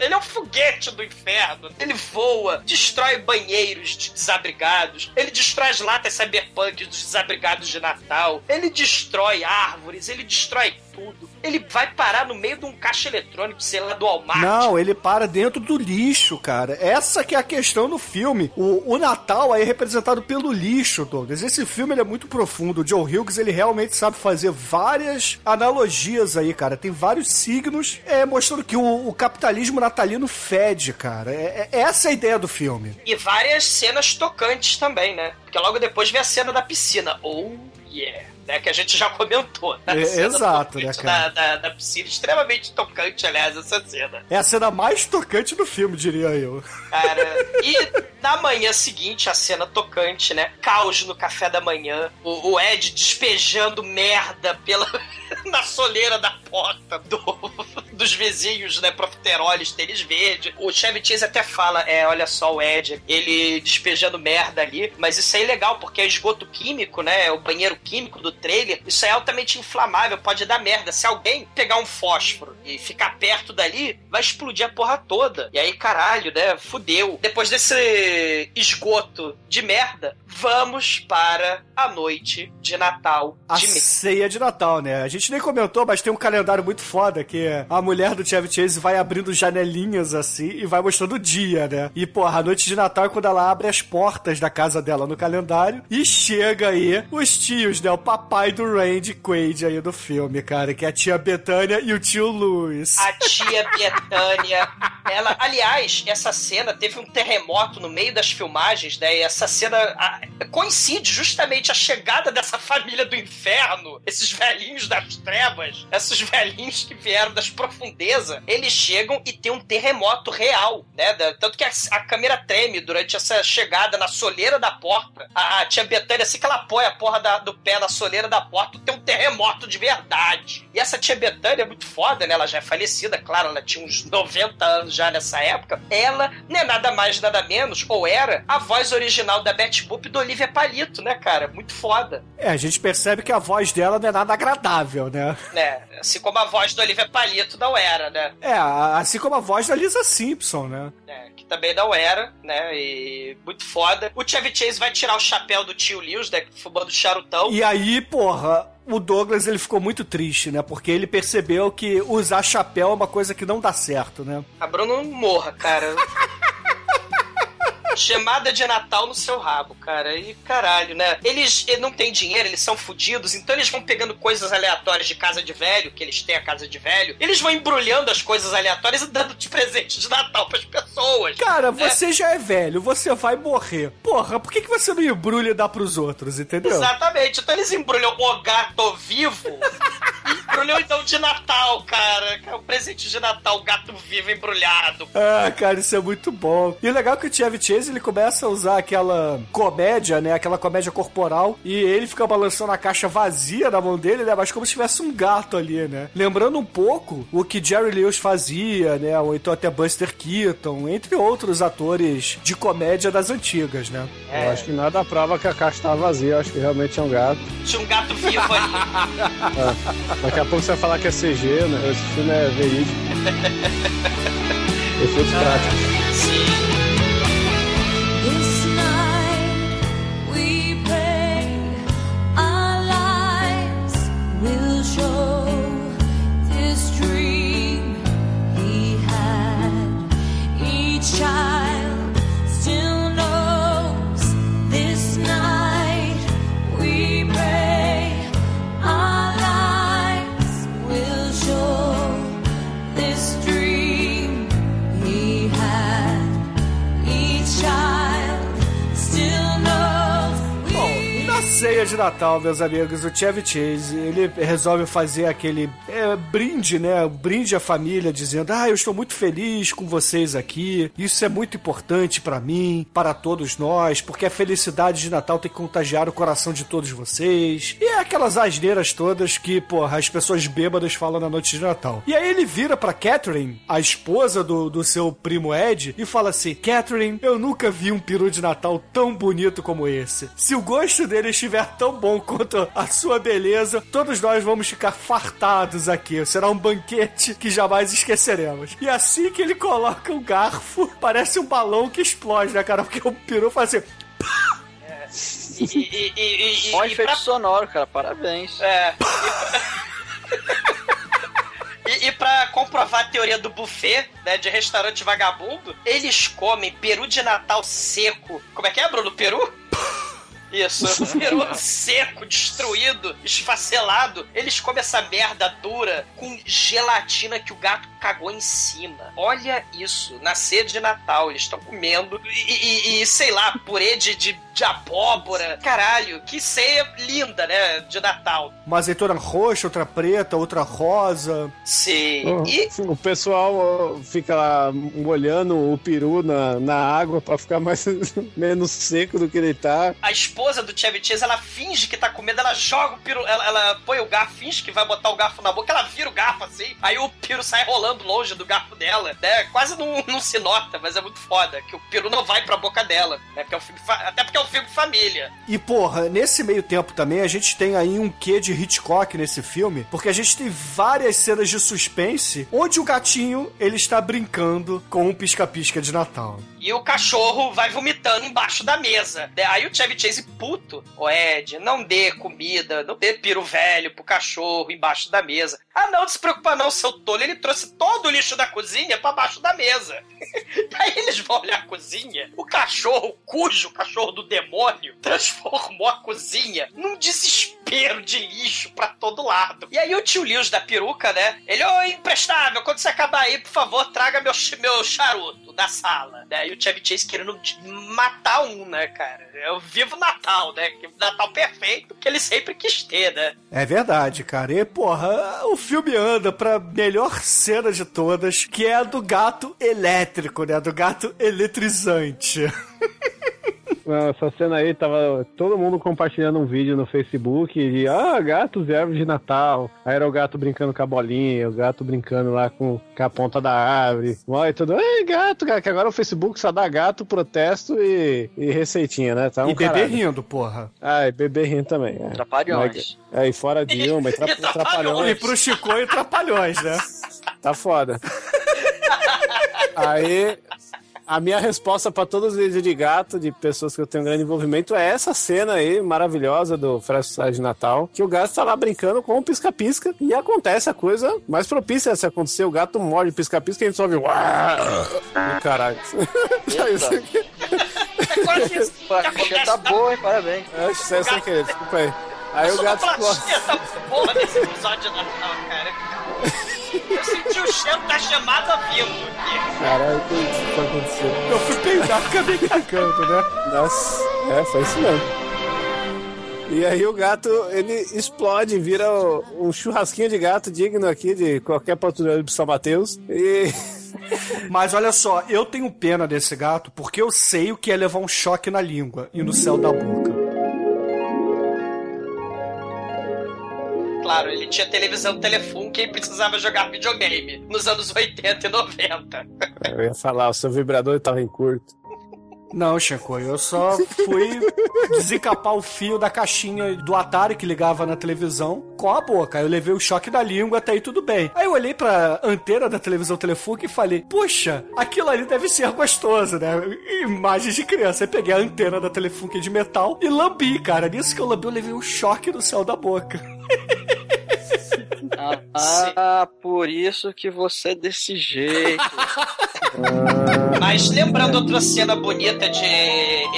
Ele é um foguete do inferno. Ele voa, destrói banheiros de desabrigados. Ele destrói as latas cyberpunk dos desabrigados de Natal. Ele destrói árvores. Ele destrói tudo. Ele vai parar no meio de um caixa eletrônico, sei lá, do Walmart. Não, ele para dentro do lixo, cara. Essa que é a questão do filme. O, o Natal aí é representado pelo lixo, Douglas. Esse filme é muito profundo. O Joe Hughes, ele realmente sabe fazer várias analogias aí, cara. Tem vários signos é, mostrando que o, o capitalismo natalino fede, cara. É, é- essa é a ideia do filme. E várias cenas tocantes também, né? Porque logo depois vem a cena da piscina. Oh, yeah. Né, que a gente já comentou. A É, cena exato, né, cara? Da, da, da piscina. Extremamente tocante, aliás, essa cena. É a cena mais tocante do filme, diria eu. Cara, e na manhã seguinte, a cena tocante, né? Caos no café da manhã. O, o Ed despejando merda pela, na soleira da porta do, dos vizinhos, né? Profiteroles, tênis verde. O Chevy Chase até fala: é, olha só, o Ed, ele despejando merda ali. Mas isso é legal, porque é esgoto químico, né? É o banheiro químico do trailer. Isso é altamente inflamável, pode dar merda. Se alguém pegar um fósforo e ficar perto dali, vai explodir a porra toda. E aí, caralho, né? Fudeu. Depois desse esgoto de merda, vamos para a noite de Natal A de mês. ceia de Natal, né? A gente nem comentou, mas tem um calendário muito foda que a mulher do Chevy Chase vai abrindo janelinhas assim e vai mostrando o dia, né? E, porra, a noite de Natal é quando ela abre as portas da casa dela no calendário e chega aí os tios, né? O papai do Randy Quaid aí do filme, cara, que é a tia Betânia e o tio Louis. A tia Betânia. Ela, aliás, essa cena teve um terremoto no meio das filmagens, né? E essa cena coincide justamente a chegada dessa família do inferno, esses velhinhos das trevas, esses velhinhos que vieram das profundezas, eles chegam e tem um terremoto real, né? Tanto que a, a câmera treme durante essa chegada na soleira da porta. A, a tia Betânia, assim que ela apoia a porra da- do pé na soleira da porta, tem um terremoto de verdade. E essa tia Betânia é muito foda, né? Ela já é falecida, claro, ela tinha uns 90 anos já nessa época. Ela não é nada mais, nada menos, ou era, a voz original da Betty Boop do Olivia Palito, né, cara? Muito foda. É, a gente percebe que a voz dela não é nada agradável, né? Né? Assim como a voz do Olivia Palito não era, né? É, assim como a voz da Lisa Simpson, né? É, que também não era, né? E muito foda. O Chevy Chase vai tirar o chapéu do tio Lewis, né? Fumando charutão. E aí, porra, o Douglas ele ficou muito triste, né? Porque ele percebeu que usar chapéu é uma coisa que não dá certo, né? A Bruno morra, cara. Chamada de Natal no seu rabo, cara. E caralho, né? Eles, eles não têm dinheiro, eles são fudidos, então eles vão pegando coisas aleatórias de casa de velho, que eles têm a casa de velho. Eles vão embrulhando as coisas aleatórias e dando de presente de Natal pras pessoas. Cara, né? você já é velho, você vai morrer. Porra, por que, que você não embrulha e dá pros outros, entendeu? Exatamente. Então eles embrulham o gato vivo Embrulhou então de Natal, cara. É o presente de Natal, o gato vivo embrulhado. Ah, cara, isso é muito bom. E o legal é que o Chevy Chase, ele começa a usar aquela comédia, né? Aquela comédia corporal. E ele fica balançando a caixa vazia na mão dele, né? Mas como se tivesse um gato ali, né? Lembrando um pouco o que Jerry Lewis fazia, né? Ou então até Buster Keaton, entre outros atores de comédia das antigas, né? Eu acho que nada prova que a caixa tava vazia, eu acho que realmente é um gato. Tinha um gato vivo ali. É. Daqui a pouco você vai falar que é CG, né? Esse filme é verídico. Efeitos práticos. This ceia de Natal, meus amigos, o Chevy Chase, ele resolve fazer aquele é, brinde, né? Brinde à família, dizendo: Ah, eu estou muito feliz com vocês aqui. Isso é muito importante pra mim, para todos nós, porque a felicidade de Natal tem que contagiar o coração de todos vocês. E é aquelas asneiras todas que, porra, as pessoas bêbadas falam na noite de Natal. E aí ele vira pra Catherine, a esposa do, do seu primo Ed, e fala assim: Catherine, eu nunca vi um peru de Natal tão bonito como esse. Se o gosto dele estiver tão bom quanto a sua beleza, todos nós vamos ficar fartados aqui. Será um banquete que jamais esqueceremos. E assim que ele coloca o garfo, parece um balão que explode, né, cara? Porque o peru faz assim. E, e, e, e, Bom efeito pra- sonoro, cara. Parabéns. É. E, e pra comprovar a teoria do buffet, né, de restaurante vagabundo, eles comem peru de Natal seco. Como é que é, Bruno? Peru? Isso, peru seco, destruído, esfacelado. Eles comem essa merda dura com gelatina que o gato cagou em cima. Olha isso, na ceia de Natal, eles estão comendo e, e- e, sei lá, purê de, de, de abóbora. Caralho, que ceia linda, né, de Natal. Uma azeitona roxa, outra preta, outra rosa. Sim. Oh, E O pessoal fica lá molhando o peru na, na água pra ficar mais menos seco do que ele tá. a esposa do Chevy Chase, ela finge que tá comendo, ela joga o piro, ela, ela põe o garfo, finge que vai botar o garfo na boca, ela vira o garfo assim, aí o piro sai rolando longe do garfo dela, né? Quase não, não se nota, mas é muito foda, que o peru não vai pra boca dela, né? Porque é um filme até porque é um filme família. E, porra, nesse meio tempo também a gente tem aí um quê de Hitchcock nesse filme, porque a gente tem várias cenas de suspense onde o gatinho ele está brincando com um pisca-pisca de Natal. E o cachorro vai vomitando embaixo da mesa. né? Aí o Chevy Chase, puto, ô Ed, não dê comida, não dê piro velho pro cachorro embaixo da mesa. Ah, não, se preocupa não, seu tolo. Ele trouxe todo o lixo da cozinha pra baixo da mesa. Aí eles vão olhar a cozinha, o cachorro, cujo cachorro do demônio, transformou a cozinha num desespero de lixo pra todo lado. E aí o tio Lewis da peruca, né? Ele, ô imprestável, quando você acabar aí, por favor, traga meu, meu charuto da sala. Né? O Chevy Chase querendo matar um, né, cara? É o vivo Natal, né? Natal perfeito que ele sempre quis ter, né? É verdade, cara. E, porra, o filme anda pra melhor cena de todas, que é a do gato elétrico, né? Do gato eletrizante. Essa cena aí tava todo mundo compartilhando um vídeo no Facebook de ah, gatos e árvores de Natal. Aí era o gato brincando com a bolinha, o gato brincando lá com, com a ponta da árvore. E tudo, ei, gato, cara, que agora o Facebook só dá gato, protesto e, e receitinha, né? Tá um e bebê caralho. rindo, porra. Ah, e bebê rindo também. É. Trapalhões. É, e fora Dilma, e tra E Trapalhões. E pro Chico e Trapalhões, né? Tá foda. Aí, a minha resposta pra todos os vídeos de gato, de pessoas que eu tenho grande envolvimento, é essa cena aí maravilhosa do Festa de Natal, que o gato tá lá brincando com o pisca-pisca e acontece a coisa mais propícia a se acontecer. O gato morde o pisca-pisca e a gente só ouve. Caralho. Coxinha tá boa, hein? Parabéns. É, isso é sem querer, desculpa aí. Aí o gato explode. essa porra desse episódio de Natal, cara. Eu senti o cheiro da chamada vindo aqui. Caralho, o que tá acontecendo? Eu fui peidar, acabei cagando, né? Nossa, é, foi isso mesmo. E aí o gato, ele explode, vira um churrasquinho de gato digno aqui de qualquer patrulheiro de São Mateus. E Mas olha só, eu tenho pena desse gato porque eu sei o que é levar um choque na língua e no céu da boca. Claro, ele tinha televisão telefone que precisava jogar videogame nos anos 80 e 90. eu ia falar, o seu vibrador tava em curto. Não, Chico, eu só fui desencapar o fio da caixinha do Atari que ligava na televisão com a boca. Aí eu levei o choque da língua, até aí tudo bem. Aí eu olhei pra antena da televisão telefone e falei, puxa, aquilo ali deve ser gostoso, né? Imagens de criança. Aí peguei a antena da telefone de metal e lambi, cara. Nisso que eu lambi, eu levei um choque no céu da boca. Ah, por isso que você é desse jeito. Mas lembrando outra cena bonita de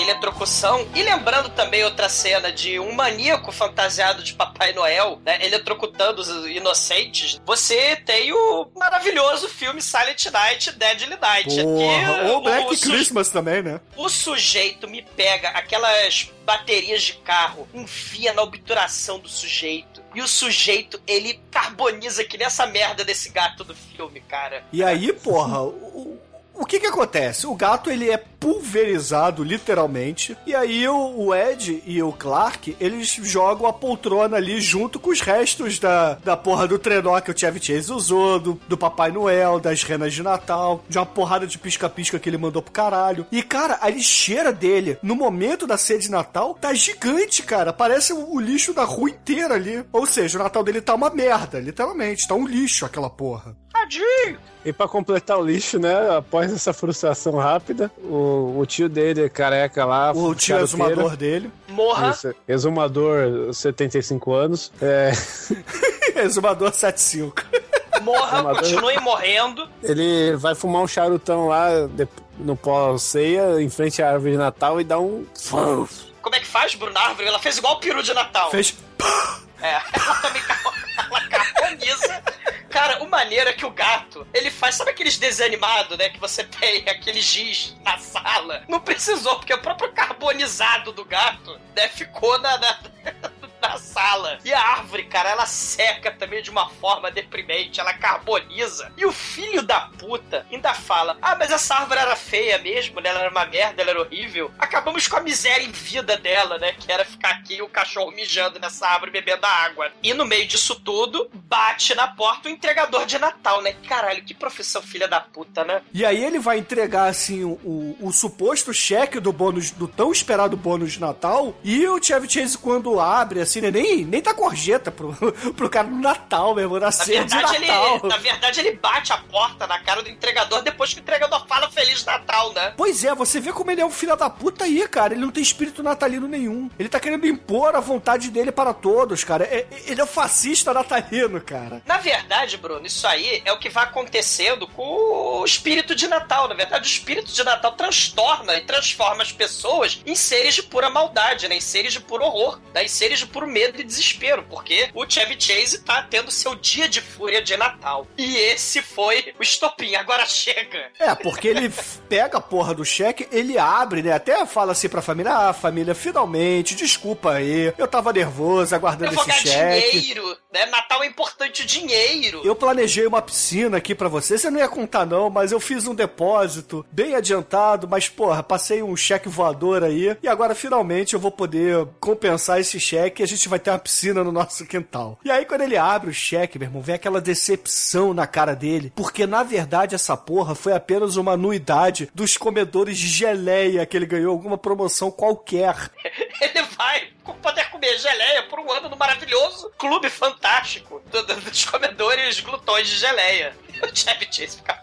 eletrocução e lembrando também outra cena de um maníaco fantasiado de Papai Noel, né, eletrocutando os inocentes, você tem o maravilhoso filme Silent Night, Deadly Night. Porra, que ou Black o Christmas também, né? O sujeito me pega aquelas baterias de carro, enfia na obturação do sujeito. E o sujeito, ele carboniza que nem essa merda desse gato do filme, cara. E aí, porra, o, o que que acontece? O gato, ele é pulverizado, literalmente, e aí o, o Ed e o Clark, eles jogam a poltrona ali junto com os restos da, da porra do trenó que o Chevy Chase usou, do, do Papai Noel, das renas de Natal, de uma porrada de pisca-pisca que ele mandou pro caralho. E, cara, a lixeira dele, no momento da ceia de Natal, tá gigante, cara. Parece o, o lixo da rua inteira ali. Ou seja, o Natal dele tá uma merda, literalmente. Tá um lixo aquela porra. Tadinho! E pra completar o lixo, né? Após essa frustração rápida, o, o tio dele, careca lá. O tio caroteiro, exumador dele. Morra! Isso, exumador, 75 anos. É, Exumador 75. Morra, Exumador. continue morrendo. ele vai fumar um charutão lá de- no pós-ceia, em frente à árvore de Natal e dá um. Como é que faz, Bruno Árvore? Ela fez igual o peru de Natal. Fez. É, ela também ela carboniza. Cara, o maneiro é que o gato, ele faz, sabe aqueles desenhos animados, né? Que você tem aquele giz na sala? Não precisou, porque o próprio carbonizado do gato, né, ficou na, na, na sala. E a árvore, cara, ela seca também de uma forma deprimente, ela carboniza. E o filho da puta ainda fala: Ah, mas essa árvore era feia mesmo, né? Ela era uma merda, ela era horrível. Acabamos com a miséria em vida dela, né? Que era ficar aqui o cachorro mijando nessa árvore bebendo água. E no meio disso tudo, bate na porta o entregador de Natal, né? Caralho, que profissão filha da puta, né? E aí ele vai entregar, assim, o, o, o suposto cheque do bônus, do tão esperado bônus de Natal. E o Chevy Chase, quando abre, assim, né, nem, nem tá gorjeta pro, pro cara no Natal mesmo, na Na ceia de verdade, ele, Natal. na verdade, ele bate a porta na cara do entregador depois que o entregador fala Feliz Natal, né? Pois é, você vê como ele é um filho da puta aí, cara. Ele não tem espírito natalino nenhum. Ele tá querendo impor a vontade dele para todos, cara. É- ele é um fascista natalino, cara. Na verdade, Bruno, isso aí é o que vai acontecendo com o espírito de Natal. Na verdade, o espírito de Natal transtorna e transforma as pessoas em seres de pura maldade, né? Em seres de puro horror, né? Em seres de puro medo e desespero, porque o Chevy Chase tá tendo seu dia de fúria de Natal. E esse foi o estopim. Agora chega. É, porque ele pega a porra do cheque, ele abre, né? Até fala assim pra família: Ah, família, finalmente, desculpa aí. Eu tava nervoso aguardando esse cheque. dinheiro, né? Natal é importante o dinheiro. Eu planejei uma piscina aqui pra você. Você não ia contar, não, mas eu fiz um depósito bem adiantado. Mas, porra, passei um cheque voador aí. E agora, finalmente, eu vou poder compensar esse cheque gente vai ter uma piscina no nosso quintal. E aí, quando ele abre o cheque, meu irmão, vem aquela decepção na cara dele. Porque, na verdade, essa porra foi apenas uma anuidade dos comedores de geleia que ele ganhou alguma promoção qualquer. Ele vai poder comer geleia por um ano no maravilhoso clube fantástico do- do- dos comedores glutões de geleia. O Chevy Chase fica.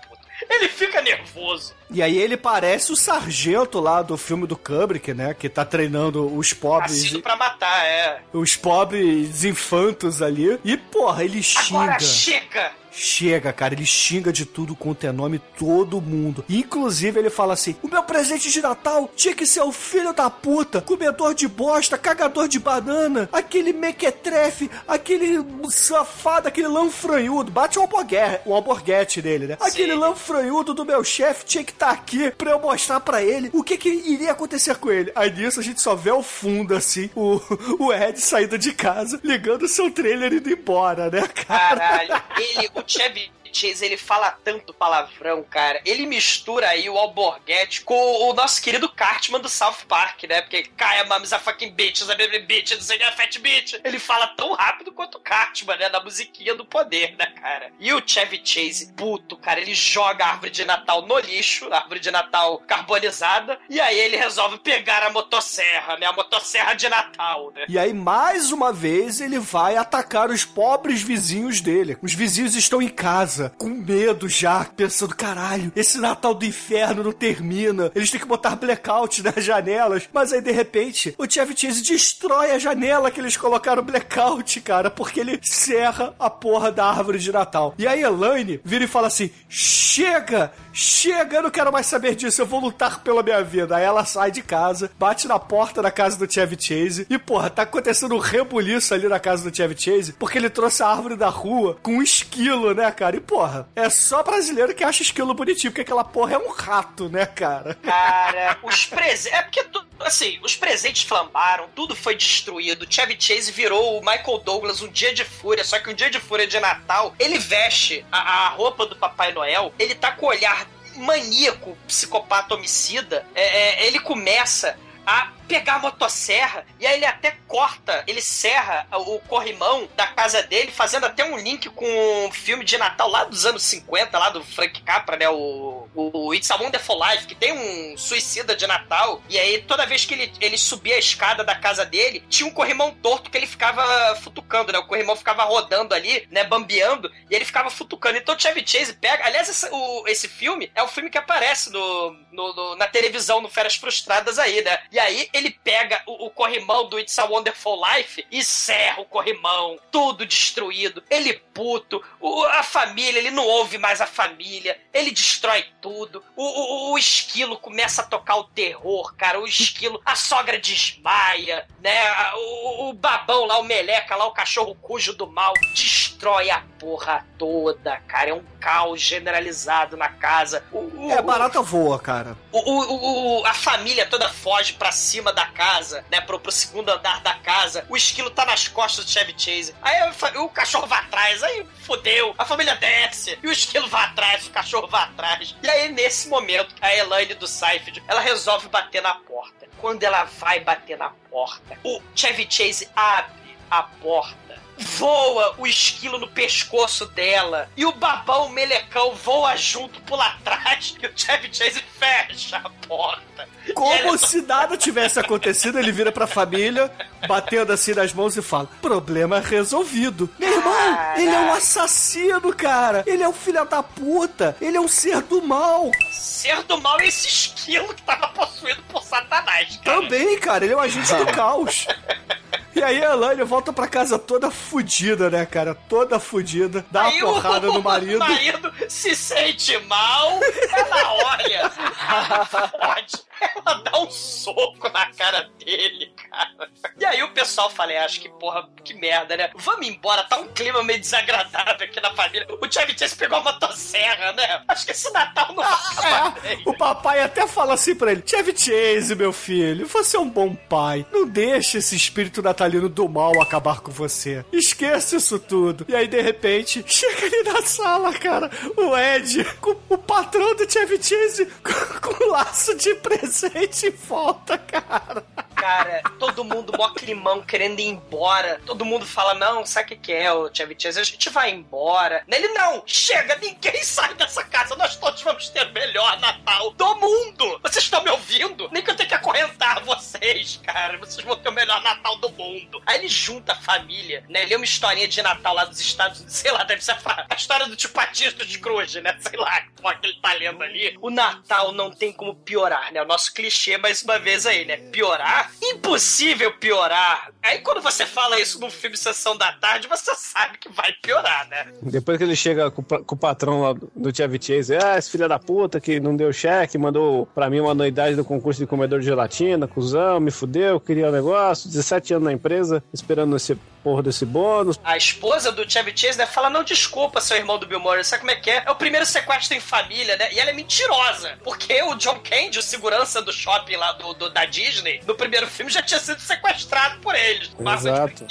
Ele fica nervoso. E aí ele parece o sargento lá do filme do Kubrick, né? Que tá treinando os pobres. Nascido pra matar, é. Os pobres infantos ali. E, porra, ele xinga. Agora chega! Chega, cara. Ele xinga de tudo quanto é nome todo mundo. Inclusive, ele fala assim: o meu presente de Natal tinha que ser o filho da puta, comedor de bosta, cagador de banana, aquele mequetrefe, aquele safado, aquele lanfranhudo. Bate o alborguete, o alborguete dele, né? Aquele lanfranhudo do meu chefe tinha que estar aqui pra eu mostrar pra ele o que que iria acontecer com ele. Aí nisso a gente só vê ao fundo, assim, o, o Ed saindo de casa, ligando o seu trailer e indo embora, né, cara? Caralho, ele, o Chevy Chase, ele fala tanto palavrão, cara. Ele mistura aí o Alborguete com o nosso querido Cartman do South Park, né? Porque Kaya Mames a fucking bitch, a baby bitch, não sei a fat bitch. Ele fala tão rápido quanto o Cartman, né? Da musiquinha do poder, né, cara? E o Chevy Chase, puto, cara, ele joga a árvore de Natal no lixo, a árvore de Natal carbonizada, e aí ele resolve pegar a motosserra, né? A motosserra de Natal, né? E aí, mais uma vez, ele vai atacar os pobres vizinhos dele. Os vizinhos estão em casa, com medo já, pensando: caralho, esse Natal do inferno não termina. Eles têm que botar blackout nas janelas. Mas aí, de repente, o Chevy Chase destrói a janela que eles colocaram blackout, cara, porque ele serra a porra da árvore de Natal. E aí, Elaine vira e fala assim: chega! Chega, eu não quero mais saber disso, eu vou lutar pela minha vida. Aí ela sai de casa, bate na porta da casa do Chevy Chase e, porra, tá acontecendo um rebuliço ali na casa do Chevy Chase porque ele trouxe a árvore da rua com um esquilo, né, cara? E, porra, é só brasileiro que acha esquilo bonitinho, porque aquela porra é um rato, né, cara? Cara, os presentes. É porque, assim, os presentes flambaram, tudo foi destruído. Chevy Chase virou o Michael Douglas um dia de fúria, só que um dia de fúria de Natal, ele veste a, a roupa do Papai Noel, ele tá com o olhar maníaco, psicopata homicida. É, é, ele começa a pegar a motosserra e aí ele até corta, ele serra o corrimão da casa dele, fazendo até um link com um filme de Natal lá dos anos 50, lá do Frank Capra, né? O, o, It's a Wonderful Life, que tem um suicida de Natal. E aí toda vez que ele, ele subia a escada da casa dele, tinha um corrimão torto que ele ficava futucando, né? O corrimão ficava rodando ali, né? Bambeando, e ele ficava futucando. Então o Chevy Chase pega. Aliás, esse, o, esse filme é o filme que aparece no, no- no- na televisão, no Férias Frustradas aí, né? E aí ele pega o, o corrimão do It's a Wonderful Life e serra o corrimão, tudo destruído. Ele puto, o- a família, ele não ouve mais a família, ele destrói tudo. O, o- o esquilo começa a tocar o terror, cara. O esquilo, a sogra desmaia, né? A- O, o babão lá, o meleca lá, o cachorro cujo do mal, destrói a porra toda, cara. É um caos generalizado na casa. O- o- É, barata voa, cara. o, o- o- a família toda foge pra cima da casa, né? Pro, pro segundo andar da casa. O esquilo tá nas costas do Chevy Chase. Aí fa- o cachorro vai atrás, aí fodeu. A família desce. E o esquilo vai atrás, o cachorro vai atrás. E aí, nesse momento, a Elaine do Seifeld, ela resolve bater na porta. Quando ela vai bater na porta, o Chevy Chase abre a porta. Voa o esquilo no pescoço dela. E o babão melecão voa junto, pula atrás. E o Chevy Chase fecha a porta. Como se nada tivesse acontecido, ele vira pra família, batendo assim nas mãos e fala: Problema resolvido. Meu irmão, ele é um assassino, cara. Ele é um filho da puta. Ele é um ser do mal. Ser do mal é esse esquilo que tava possuído por Satanás, cara. Também, cara, ele é um agente do caos. E aí a Elaine volta pra casa toda fudida, né, cara? Toda fudida. Dá uma Aí porrada o no marido. marido se sente mal, ela olha, ela fode, ela dá um soco na cara dele, cara. E aí o pessoal fala, "É, acho que porra, que merda, né? Vamos embora, tá um clima meio desagradável aqui na família. O Chevy Chase pegou a motosserra, né? Acho que esse Natal não vai acabar bem. O papai até fala assim pra ele: Chevy Chase, meu filho, você é um bom pai. Não deixe esse espírito natalino do mal acabar com você. Esqueça isso tudo. E aí, de repente, chega ali na sala, cara, o Ed, com o patrão do Chevy Chase, com, com um laço de presente em volta, cara. Cara, todo mundo mó climão querendo ir embora. Todo mundo fala: não, sabe o que, que é, o Chevy Chase? A gente vai embora. Nele, não, chega, ninguém sai dessa casa. Nós todos vamos ter o melhor Natal do mundo. Vocês estão me ouvindo? Nem que eu tenha que acorrentar vocês, cara. Vocês vão ter o melhor Natal do mundo. Aí ele junta a família, né? Ele é uma historinha de Natal lá dos Estados Unidos. Sei lá, deve ser a, a história do tio Patias do Scrooge, né? Sei lá, com aquele tá lendo ali. O Natal não tem como piorar, né? O nosso clichê, mais uma vez aí, né? Piorar? Impossível piorar. Aí quando você fala isso num filme Sessão da Tarde, você sabe que vai piorar, né? Depois que ele chega com, o com o patrão lá do, Chevy Chase, ah, esse filho da puta que não deu cheque, mandou pra mim uma anuidade do concurso de comedor de gelatina, cuzão, me fudeu, queria um negócio, 17 anos na empresa, esperando esse porra desse bônus. A esposa do Chevy Chase, né, fala, não, desculpa, seu irmão do Bill Murray, sabe como é que é? É o primeiro sequestro em família, né? E ela é mentirosa, porque o John Candy, o segurança do shopping lá do, do- da Disney, no primeiro filme já tinha sido sequestrado por eles, Exato.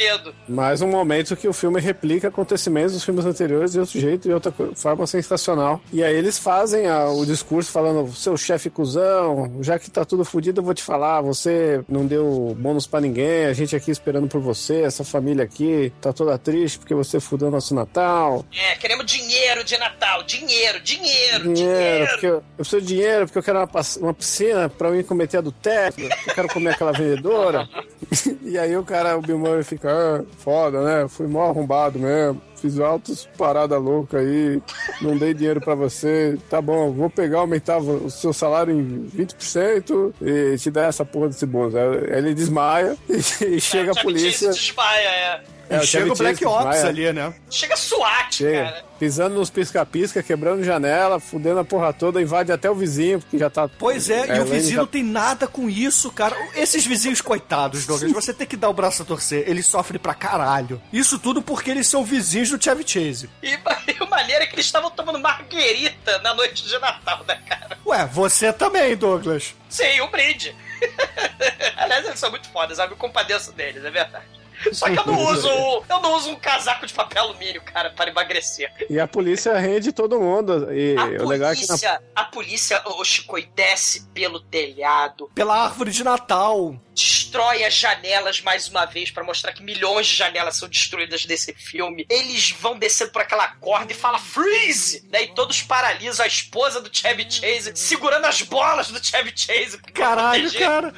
Mais um momento que o filme replica acontecimentos dos filmes anteriores de outro jeito e outra forma sensacional. E aí eles fazem a- o discurso falando, seu chefe cuzão, já que tá tudo fudido, eu vou te falar, você não deu bônus pra ninguém, a gente aqui esperando por você, essa família aqui tá toda triste porque você fudeu nosso Natal. É, queremos dinheiro de Natal, dinheiro, dinheiro, Dinheiro, dinheiro. eu, eu preciso de dinheiro porque eu quero uma, uma piscina pra eu ir cometer adultério, eu quero comer aquela e aí o cara, o Bill Murray fica, ah, foda, né? Fui mó arrombado mesmo. Fiz altas paradas loucas aí, não dei dinheiro pra você. Tá bom, vou pegar, aumentar o seu salário em 20% e te dar essa porra desse bônus. Aí ele desmaia e, e chega É, o a polícia. Desmaia, é. É, chega o Black Ops desmaia. ali, né? Chega SWAT, Chega, cara. pisando nos pisca-pisca, quebrando janela, fudendo a porra toda, invade até o vizinho, porque já tá. Pois é, e o vizinho já- não tem nada com isso, cara. Esses vizinhos coitados, Douglas, você tem que dar o braço a torcer. Eles sofrem pra caralho. Isso tudo porque eles são vizinhos do Chevy Chase. E, e o maneiro é que eles estavam tomando marguerita na noite de Natal, né, cara? Ué, você também, Douglas. Sim, um brinde. Aliás, eles são muito fodas, sabe? Eu compadeço deles, é verdade. Só que eu não uso, eu não uso um casaco de papel alumínio, cara, para emagrecer. E a polícia rende todo mundo. E A o legal é que. na- polícia, a polícia, o Chico, desce pelo telhado, Pela árvore de Natal. Destrói as janelas mais uma vez pra mostrar que milhões de janelas são destruídas nesse filme. Eles vão descendo por aquela corda e fala freeze, né? E todos paralisam a esposa do Chevy Chase segurando as bolas do Chevy Chase. Caralho, cara.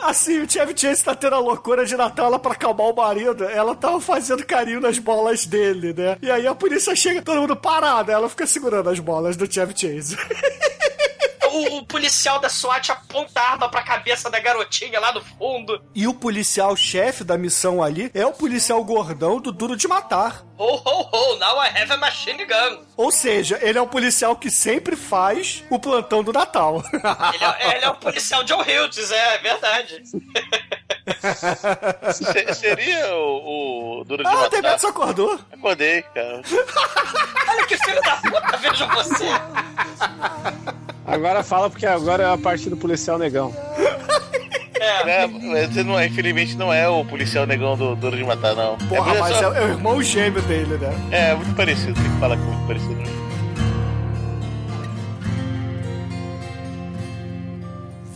Assim, o Chevy Chase tá tendo a loucura de Natal ela pra acalmar o marido. Ela tava fazendo carinho nas bolas dele, né? E aí a polícia chega, todo mundo parado. Ela fica segurando as bolas do Chevy Chase. O, o policial da SWAT aponta a arma pra cabeça da garotinha lá no fundo. E o policial chefe da missão ali é o policial gordão do Duro de Matar. Ho, ho, ho, now I have a machine gun. Ou seja, ele é o policial que sempre faz o plantão do Natal. Ele é, ele é o policial John Hughes, é, é verdade. Se- seria o, o Duro de ah, o Matar? Demetrius acordou. Acordei, cara. Olha que filho da puta, vejo você. Agora fala porque agora é a parte do policial negão. É. É, não é, infelizmente não é o policial negão do Duro de Matar, não. Porra, é, mas só- é, é o irmão gêmeo dele, né? é muito parecido, tem que falar que é muito parecido.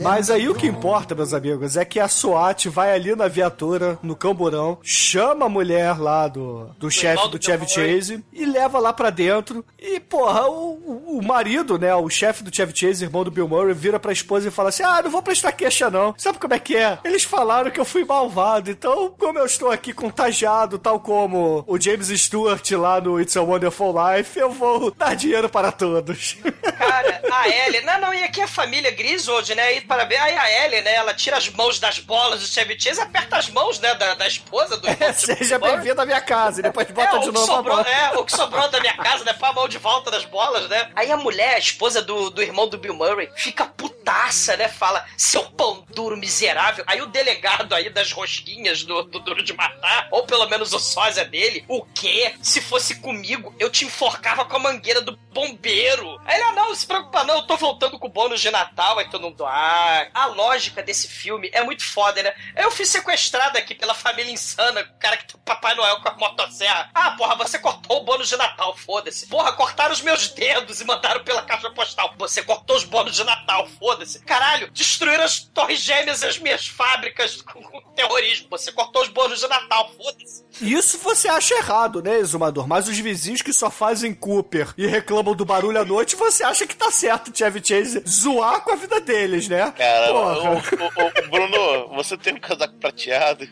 Mas aí o que importa, meus amigos, é que a SWAT vai ali na viatura, no camburão, chama a mulher lá do, do chefe do Chevy. Chase e leva lá pra dentro. E, porra, o, o- marido, né, o chefe do Chevy Chase, irmão do Bill Murray, vira pra esposa e fala assim: Ah, não vou prestar queixa não. Sabe como é que é? Eles falaram que eu fui malvado, então, como eu estou aqui contagiado, tal como o James Stewart lá no It's a Wonderful Life, eu vou dar dinheiro para todos. Cara, a Ellie. Não, não, e aqui a família Griswold, né? E parabéns. Aí a Ellie, né? Ela tira as mãos das bolas do Chevy Chase, aperta as mãos, né? Da, da esposa do do Seja bem-vindo à minha casa e depois bota é, de novo a sobrou, mão. É, o que sobrou da minha casa, né? Põe a mão de volta das bolas, né? Aí a mulher, a esposa do, do irmão do Bill Murray, fica putaça, né? Fala, seu pão duro miserável. Aí o delegado aí das rosquinhas do, do Duro de Matar, ou pelo menos o sósia dele, o quê? Se fosse comigo, eu te enforcava com a mangueira do bombeiro. Aí ele, ah, não, não se preocupa não, eu tô voltando com o bônus de Natal, aí todo mundo, ah, a lógica desse filme é muito foda, né? Eu fui sequestrado aqui pela família insana, o cara que o Papai Noel com a motosserra. Ah, porra, você cortou o bônus de Natal, foda-se. Porra, cortaram os meus dedos e mandaram pela caixa postal. Você cortou os bônus de Natal, foda-se. Caralho, destruíram as torres gêmeas e as minhas fábricas com, com terrorismo. Você cortou os bônus de Natal, foda-se. Isso você acha errado, né, Exumador? Mas os vizinhos que só fazem Cooper e reclamam do barulho à noite, você acha que tá certo Chevy Chase zoar com a vida deles, né? Cara, o, o- o- Bruno, você tem um casaco prateado.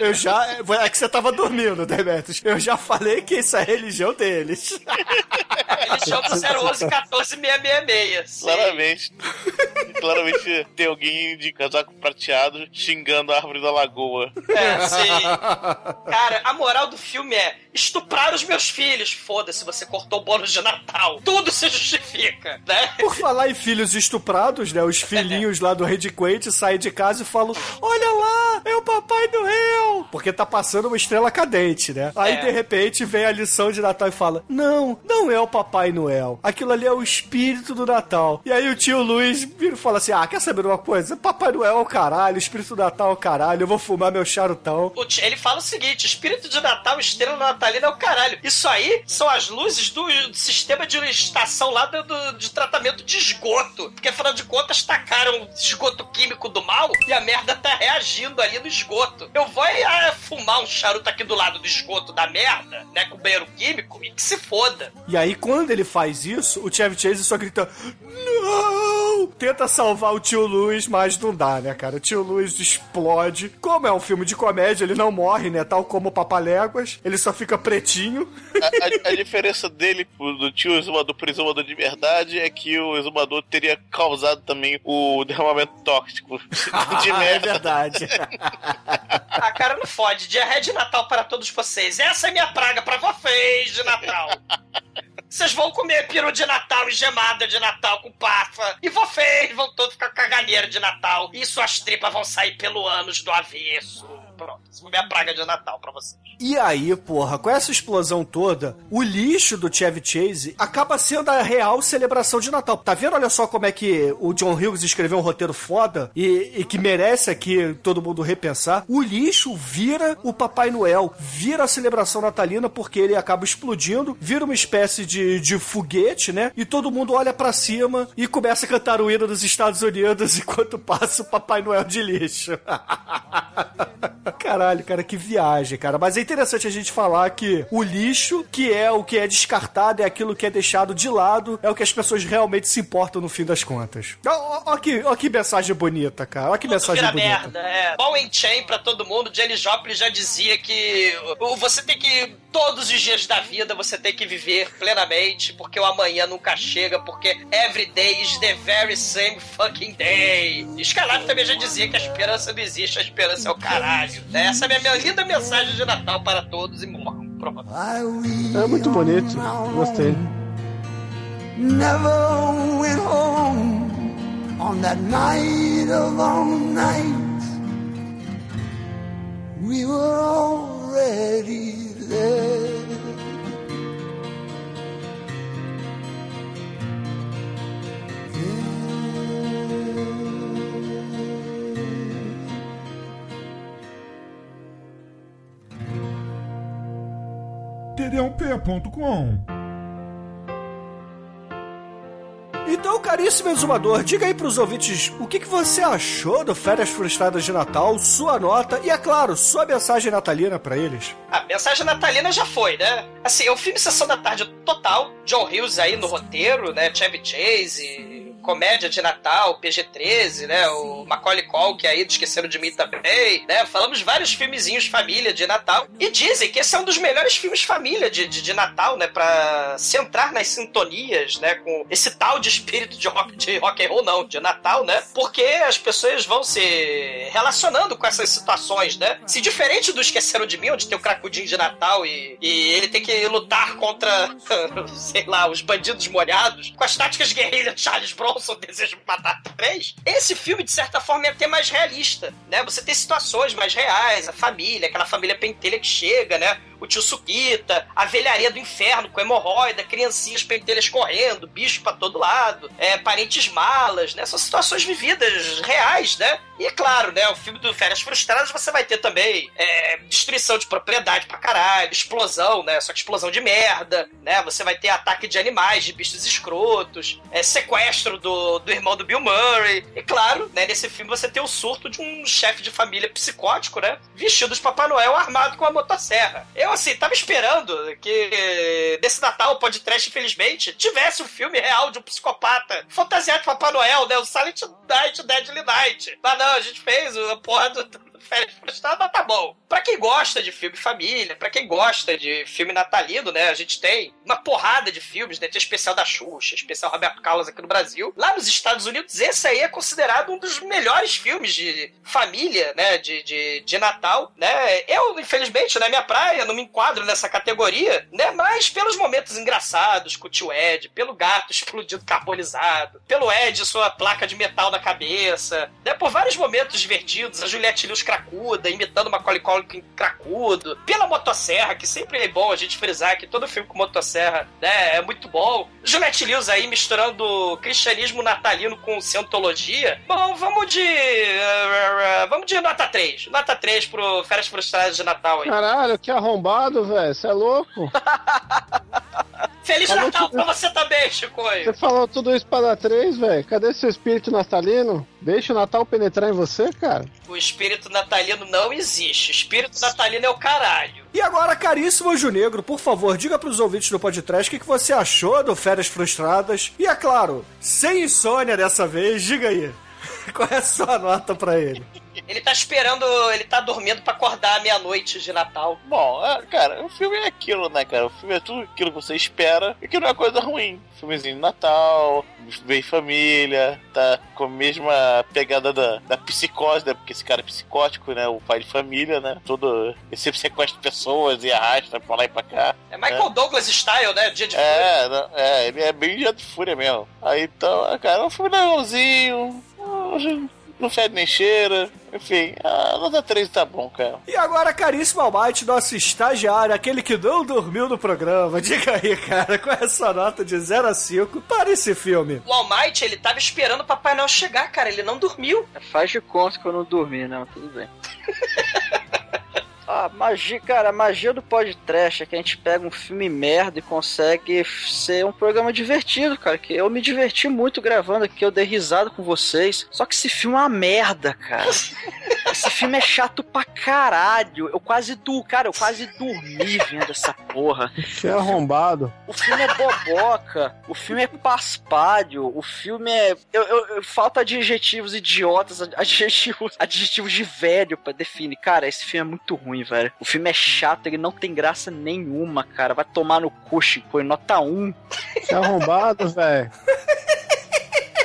Eu já. É que você tava dormindo, Demetrius. Eu já falei que isso é a religião deles. Eles chamam 011 14 666. sim. Claramente. Claramente tem alguém de casaco prateado xingando a árvore da lagoa. É, sim. Cara, a moral do filme é estuprar os meus filhos. Foda-se, você cortou o bônus de Natal. Tudo se justifica, né? Por falar em filhos estuprados, né? Os filhinhos lá do Red Quaint saem de casa e falam: Olha lá, é o Papai Noel! Porque tá passando uma estrela cadente, né? Aí É. de repente vem a lição de Natal e fala: Não, não é o Papai Noel. Aquilo ali é o espírito do Natal. E aí o tio Luiz vira e fala assim: Ah, quer saber de uma coisa? Papai Noel é o caralho, o espírito do Natal é o caralho, eu vou fumar meu charutão. Ele fala o seguinte: espírito de Natal, estrela natalina é o caralho. Isso aí são as luzes do, do sistema de estação lá do, do- de tratamento de esgoto. Porque afinal de contas tacaram esgoto químico do mal e a merda tá reagindo ali no esgoto. Eu vou ah, fumar um charuto aqui do lado do esgoto da merda, né? Com banheiro químico e que se foda. E aí, quando ele faz isso, o Chevy Chase só grita: Não! Tenta salvar o tio Luiz, mas não dá, né, cara? O tio Luiz explode. Como é um filme de comédia, ele não morre, né? Tal como o Papaléguas. Ele só fica pretinho. A, a- a diferença dele do tio exumador pro exumador de verdade é que o exumador teria causado também o derramamento tóxico de é merda. verdade. A cara não fode. Diarreia de Natal para todos vocês. Essa é minha praga para vocês de Natal. Vocês vão comer peru de Natal e gemada de Natal com pafa. E vocês vão todos ficar caganeiro de Natal. E suas tripas vão sair pelo ânus do avesso. Pronto, minha praga de Natal pra vocês. E aí, porra, com essa explosão toda, o lixo do Chevy Chase acaba sendo a real celebração de Natal. Tá vendo? Olha só como é que o John Hughes escreveu um roteiro foda e, e que merece aqui todo mundo repensar. O lixo vira o Papai Noel, vira a celebração natalina porque ele acaba explodindo, vira uma espécie de, de foguete, né? E todo mundo olha pra cima e começa a cantar o hino dos Estados Unidos enquanto passa o Papai Noel de lixo. Caralho, cara, que viagem, cara. Mas é interessante a gente falar que o lixo, que é o que é descartado, é aquilo que é deixado de lado, é o que as pessoas realmente se importam no fim das contas. Ó que, ó que mensagem bonita, cara. Ó que mensagem Vira bonita. merda, é. Ball and chain pra todo mundo. Jenny Joplin já dizia que você tem que, todos os dias da vida, você tem que viver plenamente, porque o amanhã nunca chega, porque every day is the very same fucking day. E Skylab também já dizia que a esperança não existe, a esperança é o caralho. né? Essa é a minha, minha linda mensagem de Natal para todos e morram. Pronto. É muito bonito. Gostei. never went home on that night of all nights. We were already there. td1p.com Então, caríssimo exumador, diga aí pros ouvintes o que, que você achou do Férias Frustradas de Natal, sua nota e, é claro, sua mensagem natalina pra eles. A mensagem natalina já foi, né? Assim, é um filme Sessão da Tarde total. John Hughes aí no roteiro, né? Chevy Chase, comédia de Natal, PG-13, né? O Macaulay Culkin aí, do Esqueceram de Mim também, né? Falamos vários filmezinhos família de Natal. E dizem que esse é um dos melhores filmes família de, de, de Natal, né? Pra se entrar nas sintonias, né? Com esse tal de espírito de rock, de rock and roll, não, de Natal, né? Porque as pessoas vão se relacionando com essas situações, né? Se diferente do Esqueceram de Mim, onde tem o cracudinho de Natal e, e ele tem que lutar contra, sei lá, os bandidos molhados, com as táticas guerrilha de Charles Bronson, Desejo Matar Três, esse filme, de certa forma, é até mais realista, né? Você tem situações mais reais, a família, aquela família pentelha que chega, né? O tio Suquita, a velharia do inferno com hemorroida, criancinhas pentelhas correndo, bicho pra todo lado, é, parentes malas, né? São situações vividas, reais, né? E é claro, né? O filme do Férias Frustradas você vai ter também é, destruição de propriedade pra caralho, explosão, né? Só que explosão de merda, né? Você vai ter ataque de animais, de bichos escrotos, é, sequestro do, do irmão do Bill Murray. E claro, né? Nesse filme você tem o surto de um chefe de família psicótico, né? Vestido de Papai Noel armado com uma motosserra. Assim, tava esperando que desse Natal, o podcast, infelizmente, tivesse um filme real de um psicopata fantasiado de Papai Noel, né? O Silent Night, o Deadly Night. Mas não, a gente fez a porra do Férias Frustradas, tá bom. Pra quem gosta de filme família, pra quem gosta de filme natalino, né? A gente tem uma porrada de filmes, né? Tem especial da Xuxa, especial Roberto Carlos aqui no Brasil. Lá nos Estados Unidos, esse aí é considerado um dos melhores filmes de família, né? De, de, de Natal, né? Eu, infelizmente, na minha praia, não me enquadro nessa categoria, né? Mas pelos momentos engraçados com o tio Ed, pelo gato explodido carbonizado, pelo Ed sua placa de metal na cabeça, né? Por vários momentos divertidos, a Juliette Lewis cracuda, imitando uma Culkin cracudo, pela motosserra, que sempre é bom a gente frisar que todo filme com motosserra, né, é muito bom. Juliette Lewis aí misturando cristianismo natalino com cientologia. Bom, vamos de... uh, vamos de nota 3. Nota 3 pro Férias Frustradas de Natal aí. Caralho, que arrombado, velho. Você é louco? Feliz Natal tudo. pra você também, Chicoio. Você falou tudo isso para dar três, velho. Cadê seu espírito natalino? Deixa o Natal penetrar em você, cara. O espírito natalino não existe. O espírito natalino é o caralho. E agora, caríssimo Anjo Negro, por favor, diga pros ouvintes do podcast o que, que você achou do Férias Frustradas. E é claro, sem insônia dessa vez, diga aí. Qual é a sua nota pra ele? Ele tá esperando, ele tá dormindo pra acordar à meia-noite de Natal. Bom, é, cara, o filme é aquilo, né, cara? O filme é tudo aquilo que você espera e que não é coisa ruim. Filmezinho de Natal, bem família, tá com a mesma pegada da, da psicose, né? Porque esse cara é psicótico, né? O pai de família, né? Todo. Ele sempre sequestra pessoas e arrasta pra lá e pra cá. É Michael Douglas style, né? Dia de É, não, é, ele é bem dia de fúria mesmo. Aí então, cara, é um filme legalzinho. Não fede nem cheira. Enfim, a nota 3 tá bom, cara. E agora, caríssimo Almighty, nosso estagiário, aquele que não dormiu no programa, diga aí, cara, qual é a sua nota de 0 a 5 para esse filme? O Almighty, ele tava esperando o Papai Noel chegar, cara. Ele não dormiu. Faz de conta que eu não dormi, não, tudo bem. Ah, magia, cara, a magia do podcast é que a gente pega um filme merda e consegue ser um programa divertido, cara. Que eu me diverti muito gravando aqui, eu dei risada com vocês. Só que esse filme é uma merda, cara. Esse filme é chato pra caralho. Eu quase du, cara, eu quase dormi vendo essa porra. Que arrombado. O filme é boboca, o filme é paspalho, o filme é. Eu, eu- eu- falta adjetivos idiotas, adjetivos, adjetivos de velho pra definir. Cara, esse filme é muito ruim, velho. O filme é chato, ele não tem graça nenhuma, cara. Vai tomar no cu, Chico, nota 1. Que arrombado, velho.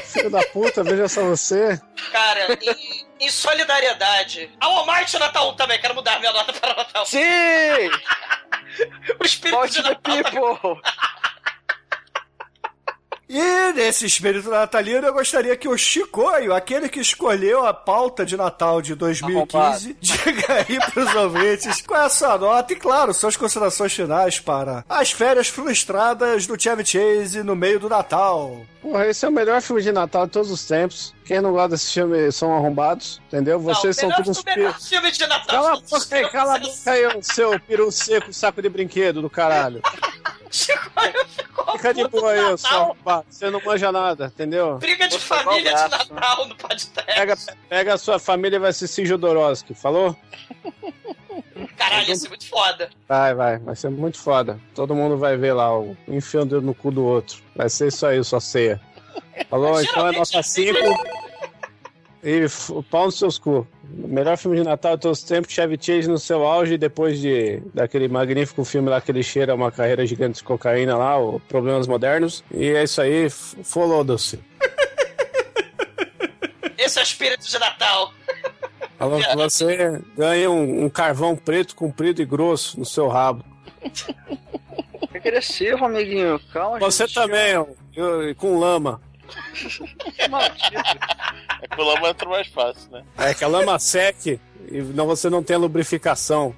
Filho da puta, veja só você. Cara, em, em solidariedade. Ao Almighty Natal 1 também, quero mudar minha nota para Natal. Sim! o espírito de Natal. People! E nesse espírito natalino, eu gostaria que o Chicoio, aquele que escolheu a pauta de Natal de 2015, diga aí pros ouvintes qual é a sua nota e, claro, suas considerações finais para as férias frustradas do Chevy Chase no meio do Natal. Porra, esse é o melhor filme de Natal de todos os tempos. Quem não gosta desse filme são arrombados, entendeu? Vocês não, são todos uns o melhor pi- filme de Natal. Cala a boca aí, cala a boca aí, seu peru seco, saco de brinquedo do caralho. Fica de boa aí, arrombado. Você não manja nada, entendeu? Briga de Vou família de Natal no podcast. Pega, pega a sua família e vai assistir Jodorowsky, falou? Caralho, ia ser muito foda. Vai, vai, vai ser muito foda. Todo mundo vai ver lá, o enfiando no cu do outro. Vai ser isso aí, sua ceia. Falou? Então é nota 5. E f- pau nos seus cu. Melhor filme de Natal de todos os tempos, Chevy Chase no seu auge, depois de daquele magnífico filme lá que ele cheira uma carreira gigante de cocaína lá, o Problemas Modernos. E é isso aí, f- foda-se. Esse é o espírito de Natal. Que você ganha um, um carvão preto, comprido e grosso no seu rabo. Agressivo, amiguinho. Calma, Você gente. também, ó, com lama. É que o lama entra mais fácil, né? É que a lama seque e não, você não tem a lubrificação.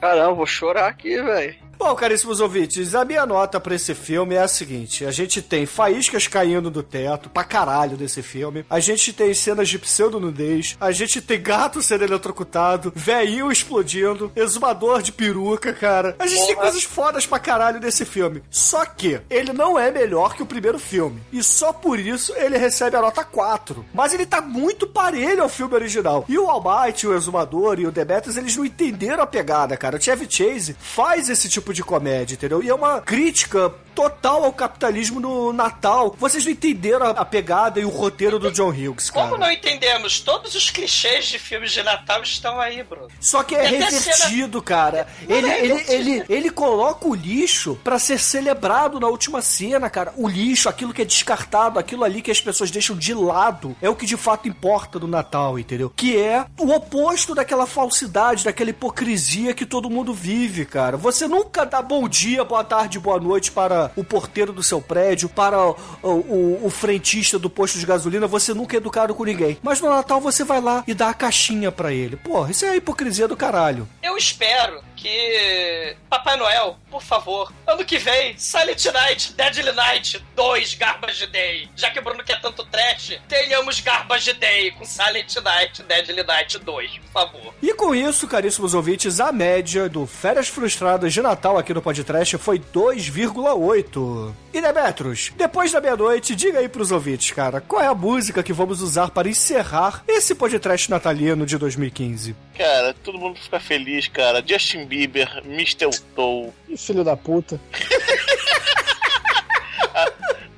Caramba, vou chorar aqui, velho. Bom, caríssimos ouvintes, a minha nota pra esse filme é a seguinte: a gente tem faíscas caindo do teto, pra caralho desse filme. A gente tem cenas de pseudo-nudez. A gente tem gato sendo eletrocutado, velhinho explodindo, exumador de peruca, cara. A gente tem coisas fodas pra caralho desse filme. Só que ele não é melhor que o primeiro filme. E só por isso ele recebe a nota 4. Mas ele tá muito parelho ao filme original. E o Almighty, o Exumador e o Demetrius, eles não entenderam a pegada, cara. O Chevy Chase faz esse tipo de comédia, entendeu? E é uma crítica total ao capitalismo no Natal. Vocês não entenderam a, pegada e o roteiro do John Hughes, cara. Como não entendemos? Todos os clichês de filmes de Natal estão aí, Bruno. Só que é Tem revertido, cena- cara. Ele, é ele, ele, ele coloca o lixo pra ser celebrado na última cena, cara. O lixo, aquilo que é descartado, aquilo ali que as pessoas deixam de lado, é o que de fato importa no Natal, entendeu? Que é o oposto daquela falsidade, daquela hipocrisia que todo mundo vive, cara. Você nunca dá bom dia, boa tarde, boa noite para o porteiro do seu prédio, para o, o, o frentista do posto de gasolina. Você nunca é educado com ninguém. Mas no Natal você vai lá e dá a caixinha pra ele. Porra, isso é a hipocrisia do caralho. Eu espero que Papai Noel, por favor, ano que vem, Silent Night, Deadly Night 2, Garbage Day. Já que o Bruno quer tanto trash, tenhamos Garbage Day com Silent Night, Deadly Night 2, por favor. E com isso, caríssimos ouvintes, a média do Férias Frustradas de Natal aqui no podcast foi 2,8. E Demetros, depois da meia-noite, diga aí pros ouvintes, cara, qual é a música que vamos usar para encerrar esse podcast natalino de 2015? Cara, todo mundo fica feliz, cara. Justin Bieber, Mistletoe. Que filho da puta.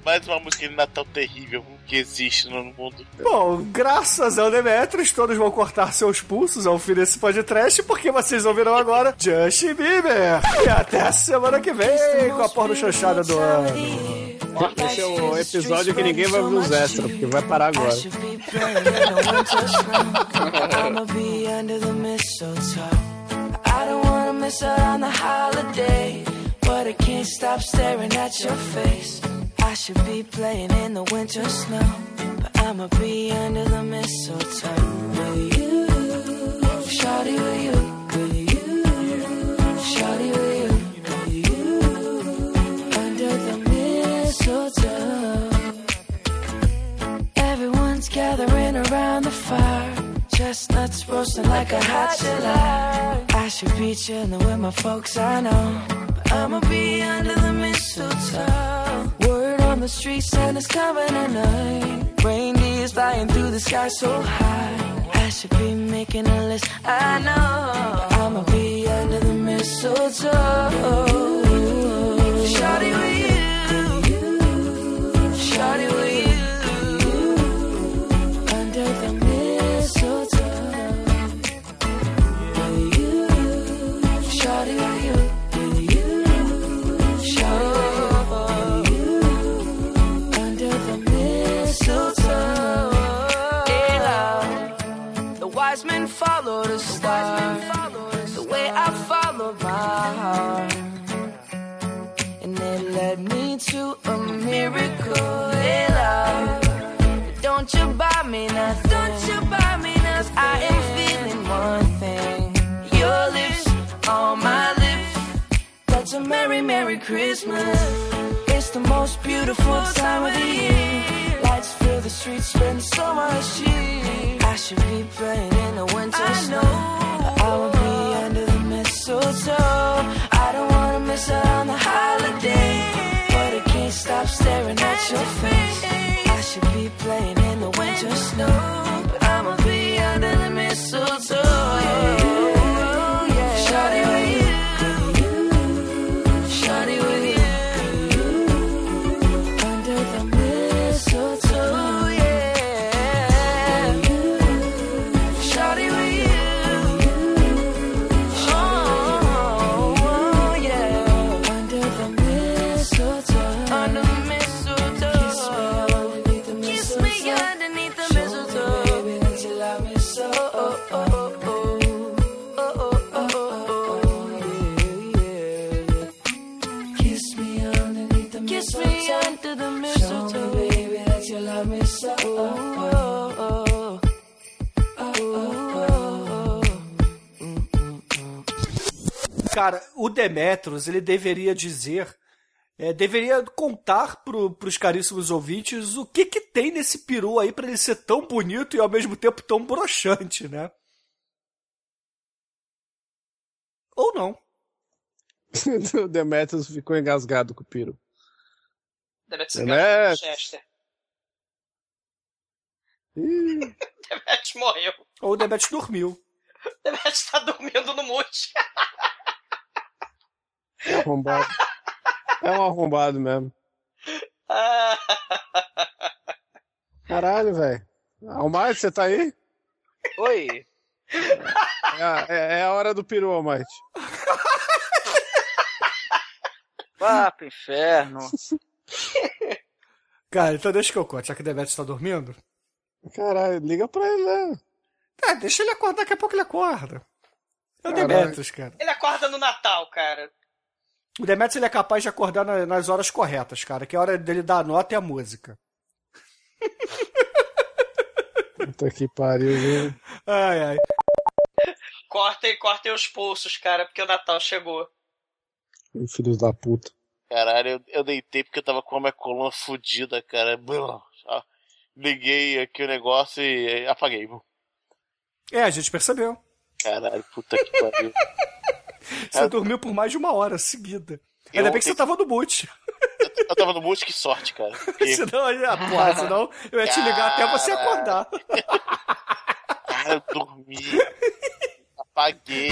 Mais uma música de Natal terrível que existe no mundo. Bom, graças ao Demetrius, todos vão cortar seus pulsos ao fim desse podcast, porque vocês ouvirão agora Justin Bieber. E até a semana que vem com a porno chanchada do ano. Esse é o episódio que ninguém vai ver os extras, porque vai parar agora. I don't wanna miss out on the holiday, but I can't stop staring at your face. I should be playing in the winter snow, but I'ma be under the mistletoe with you, shawty with you, with you, shawty with you, with you, under the mistletoe. Everyone's gathering around the fire. Chestnuts roasting like a hot July. I should be chilling with my folks, I know. But I'ma be under the mistletoe. Word on the street, Santa's coming tonight. Reindeer's flying through the sky so high. I should be making a list, I know. But I'ma be under the mistletoe. Shawty with you. Shawty with you. Me nothing. Don't you buy me nothing. I am feeling one thing. Your lips on my lips. That's a merry, merry Christmas. It's the most beautiful time of the year. Lights fill the streets, spend so much cheer. I should be playing in the winter snow. But I will be under the mistletoe. I don't wanna miss out on the holiday. But I can't stop staring at your face. I should be playing in the winter snow. But I'ma be under the mistletoe. Cara, o Demetrius, ele deveria dizer, é, deveria contar pro, pros caríssimos ouvintes o que que tem nesse peru aí pra ele ser tão bonito e ao mesmo tempo tão broxante, né? Ou não. o Demetrius ficou engasgado com o piro. Demetrius Demetrius. Chester. Demetrius morreu. Ou o Demetrius dormiu. Demetrius tá dormindo no mute. É arrombado. É um arrombado mesmo. Caralho, velho. Almighty, você tá aí? Oi. É, a- é- é a hora do peru, Almighty. Vá pro inferno. Cara, então deixa que eu conte, já que o Demetrius tá dormindo. Caralho, liga pra ele, né? Ah, deixa ele acordar, daqui a pouco ele acorda. É o. Demetrius, cara. ele acorda no Natal, cara. O Demetrius ele é capaz de acordar na- nas horas corretas, cara, que é a hora dele dar a nota e a música. Puta que pariu, viu? Ai, ai. Cortem, cortem os pulsos, cara, porque o Natal chegou. Filhos da puta. Caralho, eu, eu deitei porque eu tava com a minha coluna fodida, cara. Liguei aqui o negócio e apaguei. É, a gente percebeu. Caralho, puta que pariu. Você dormiu por mais de uma hora seguida. Eu Ainda bem que você tava no mute. Eu tava no mute, que sorte, cara. Porque, senão, ah, porra, senão eu ia te ligar até você acordar. cara, eu dormi. Apaguei.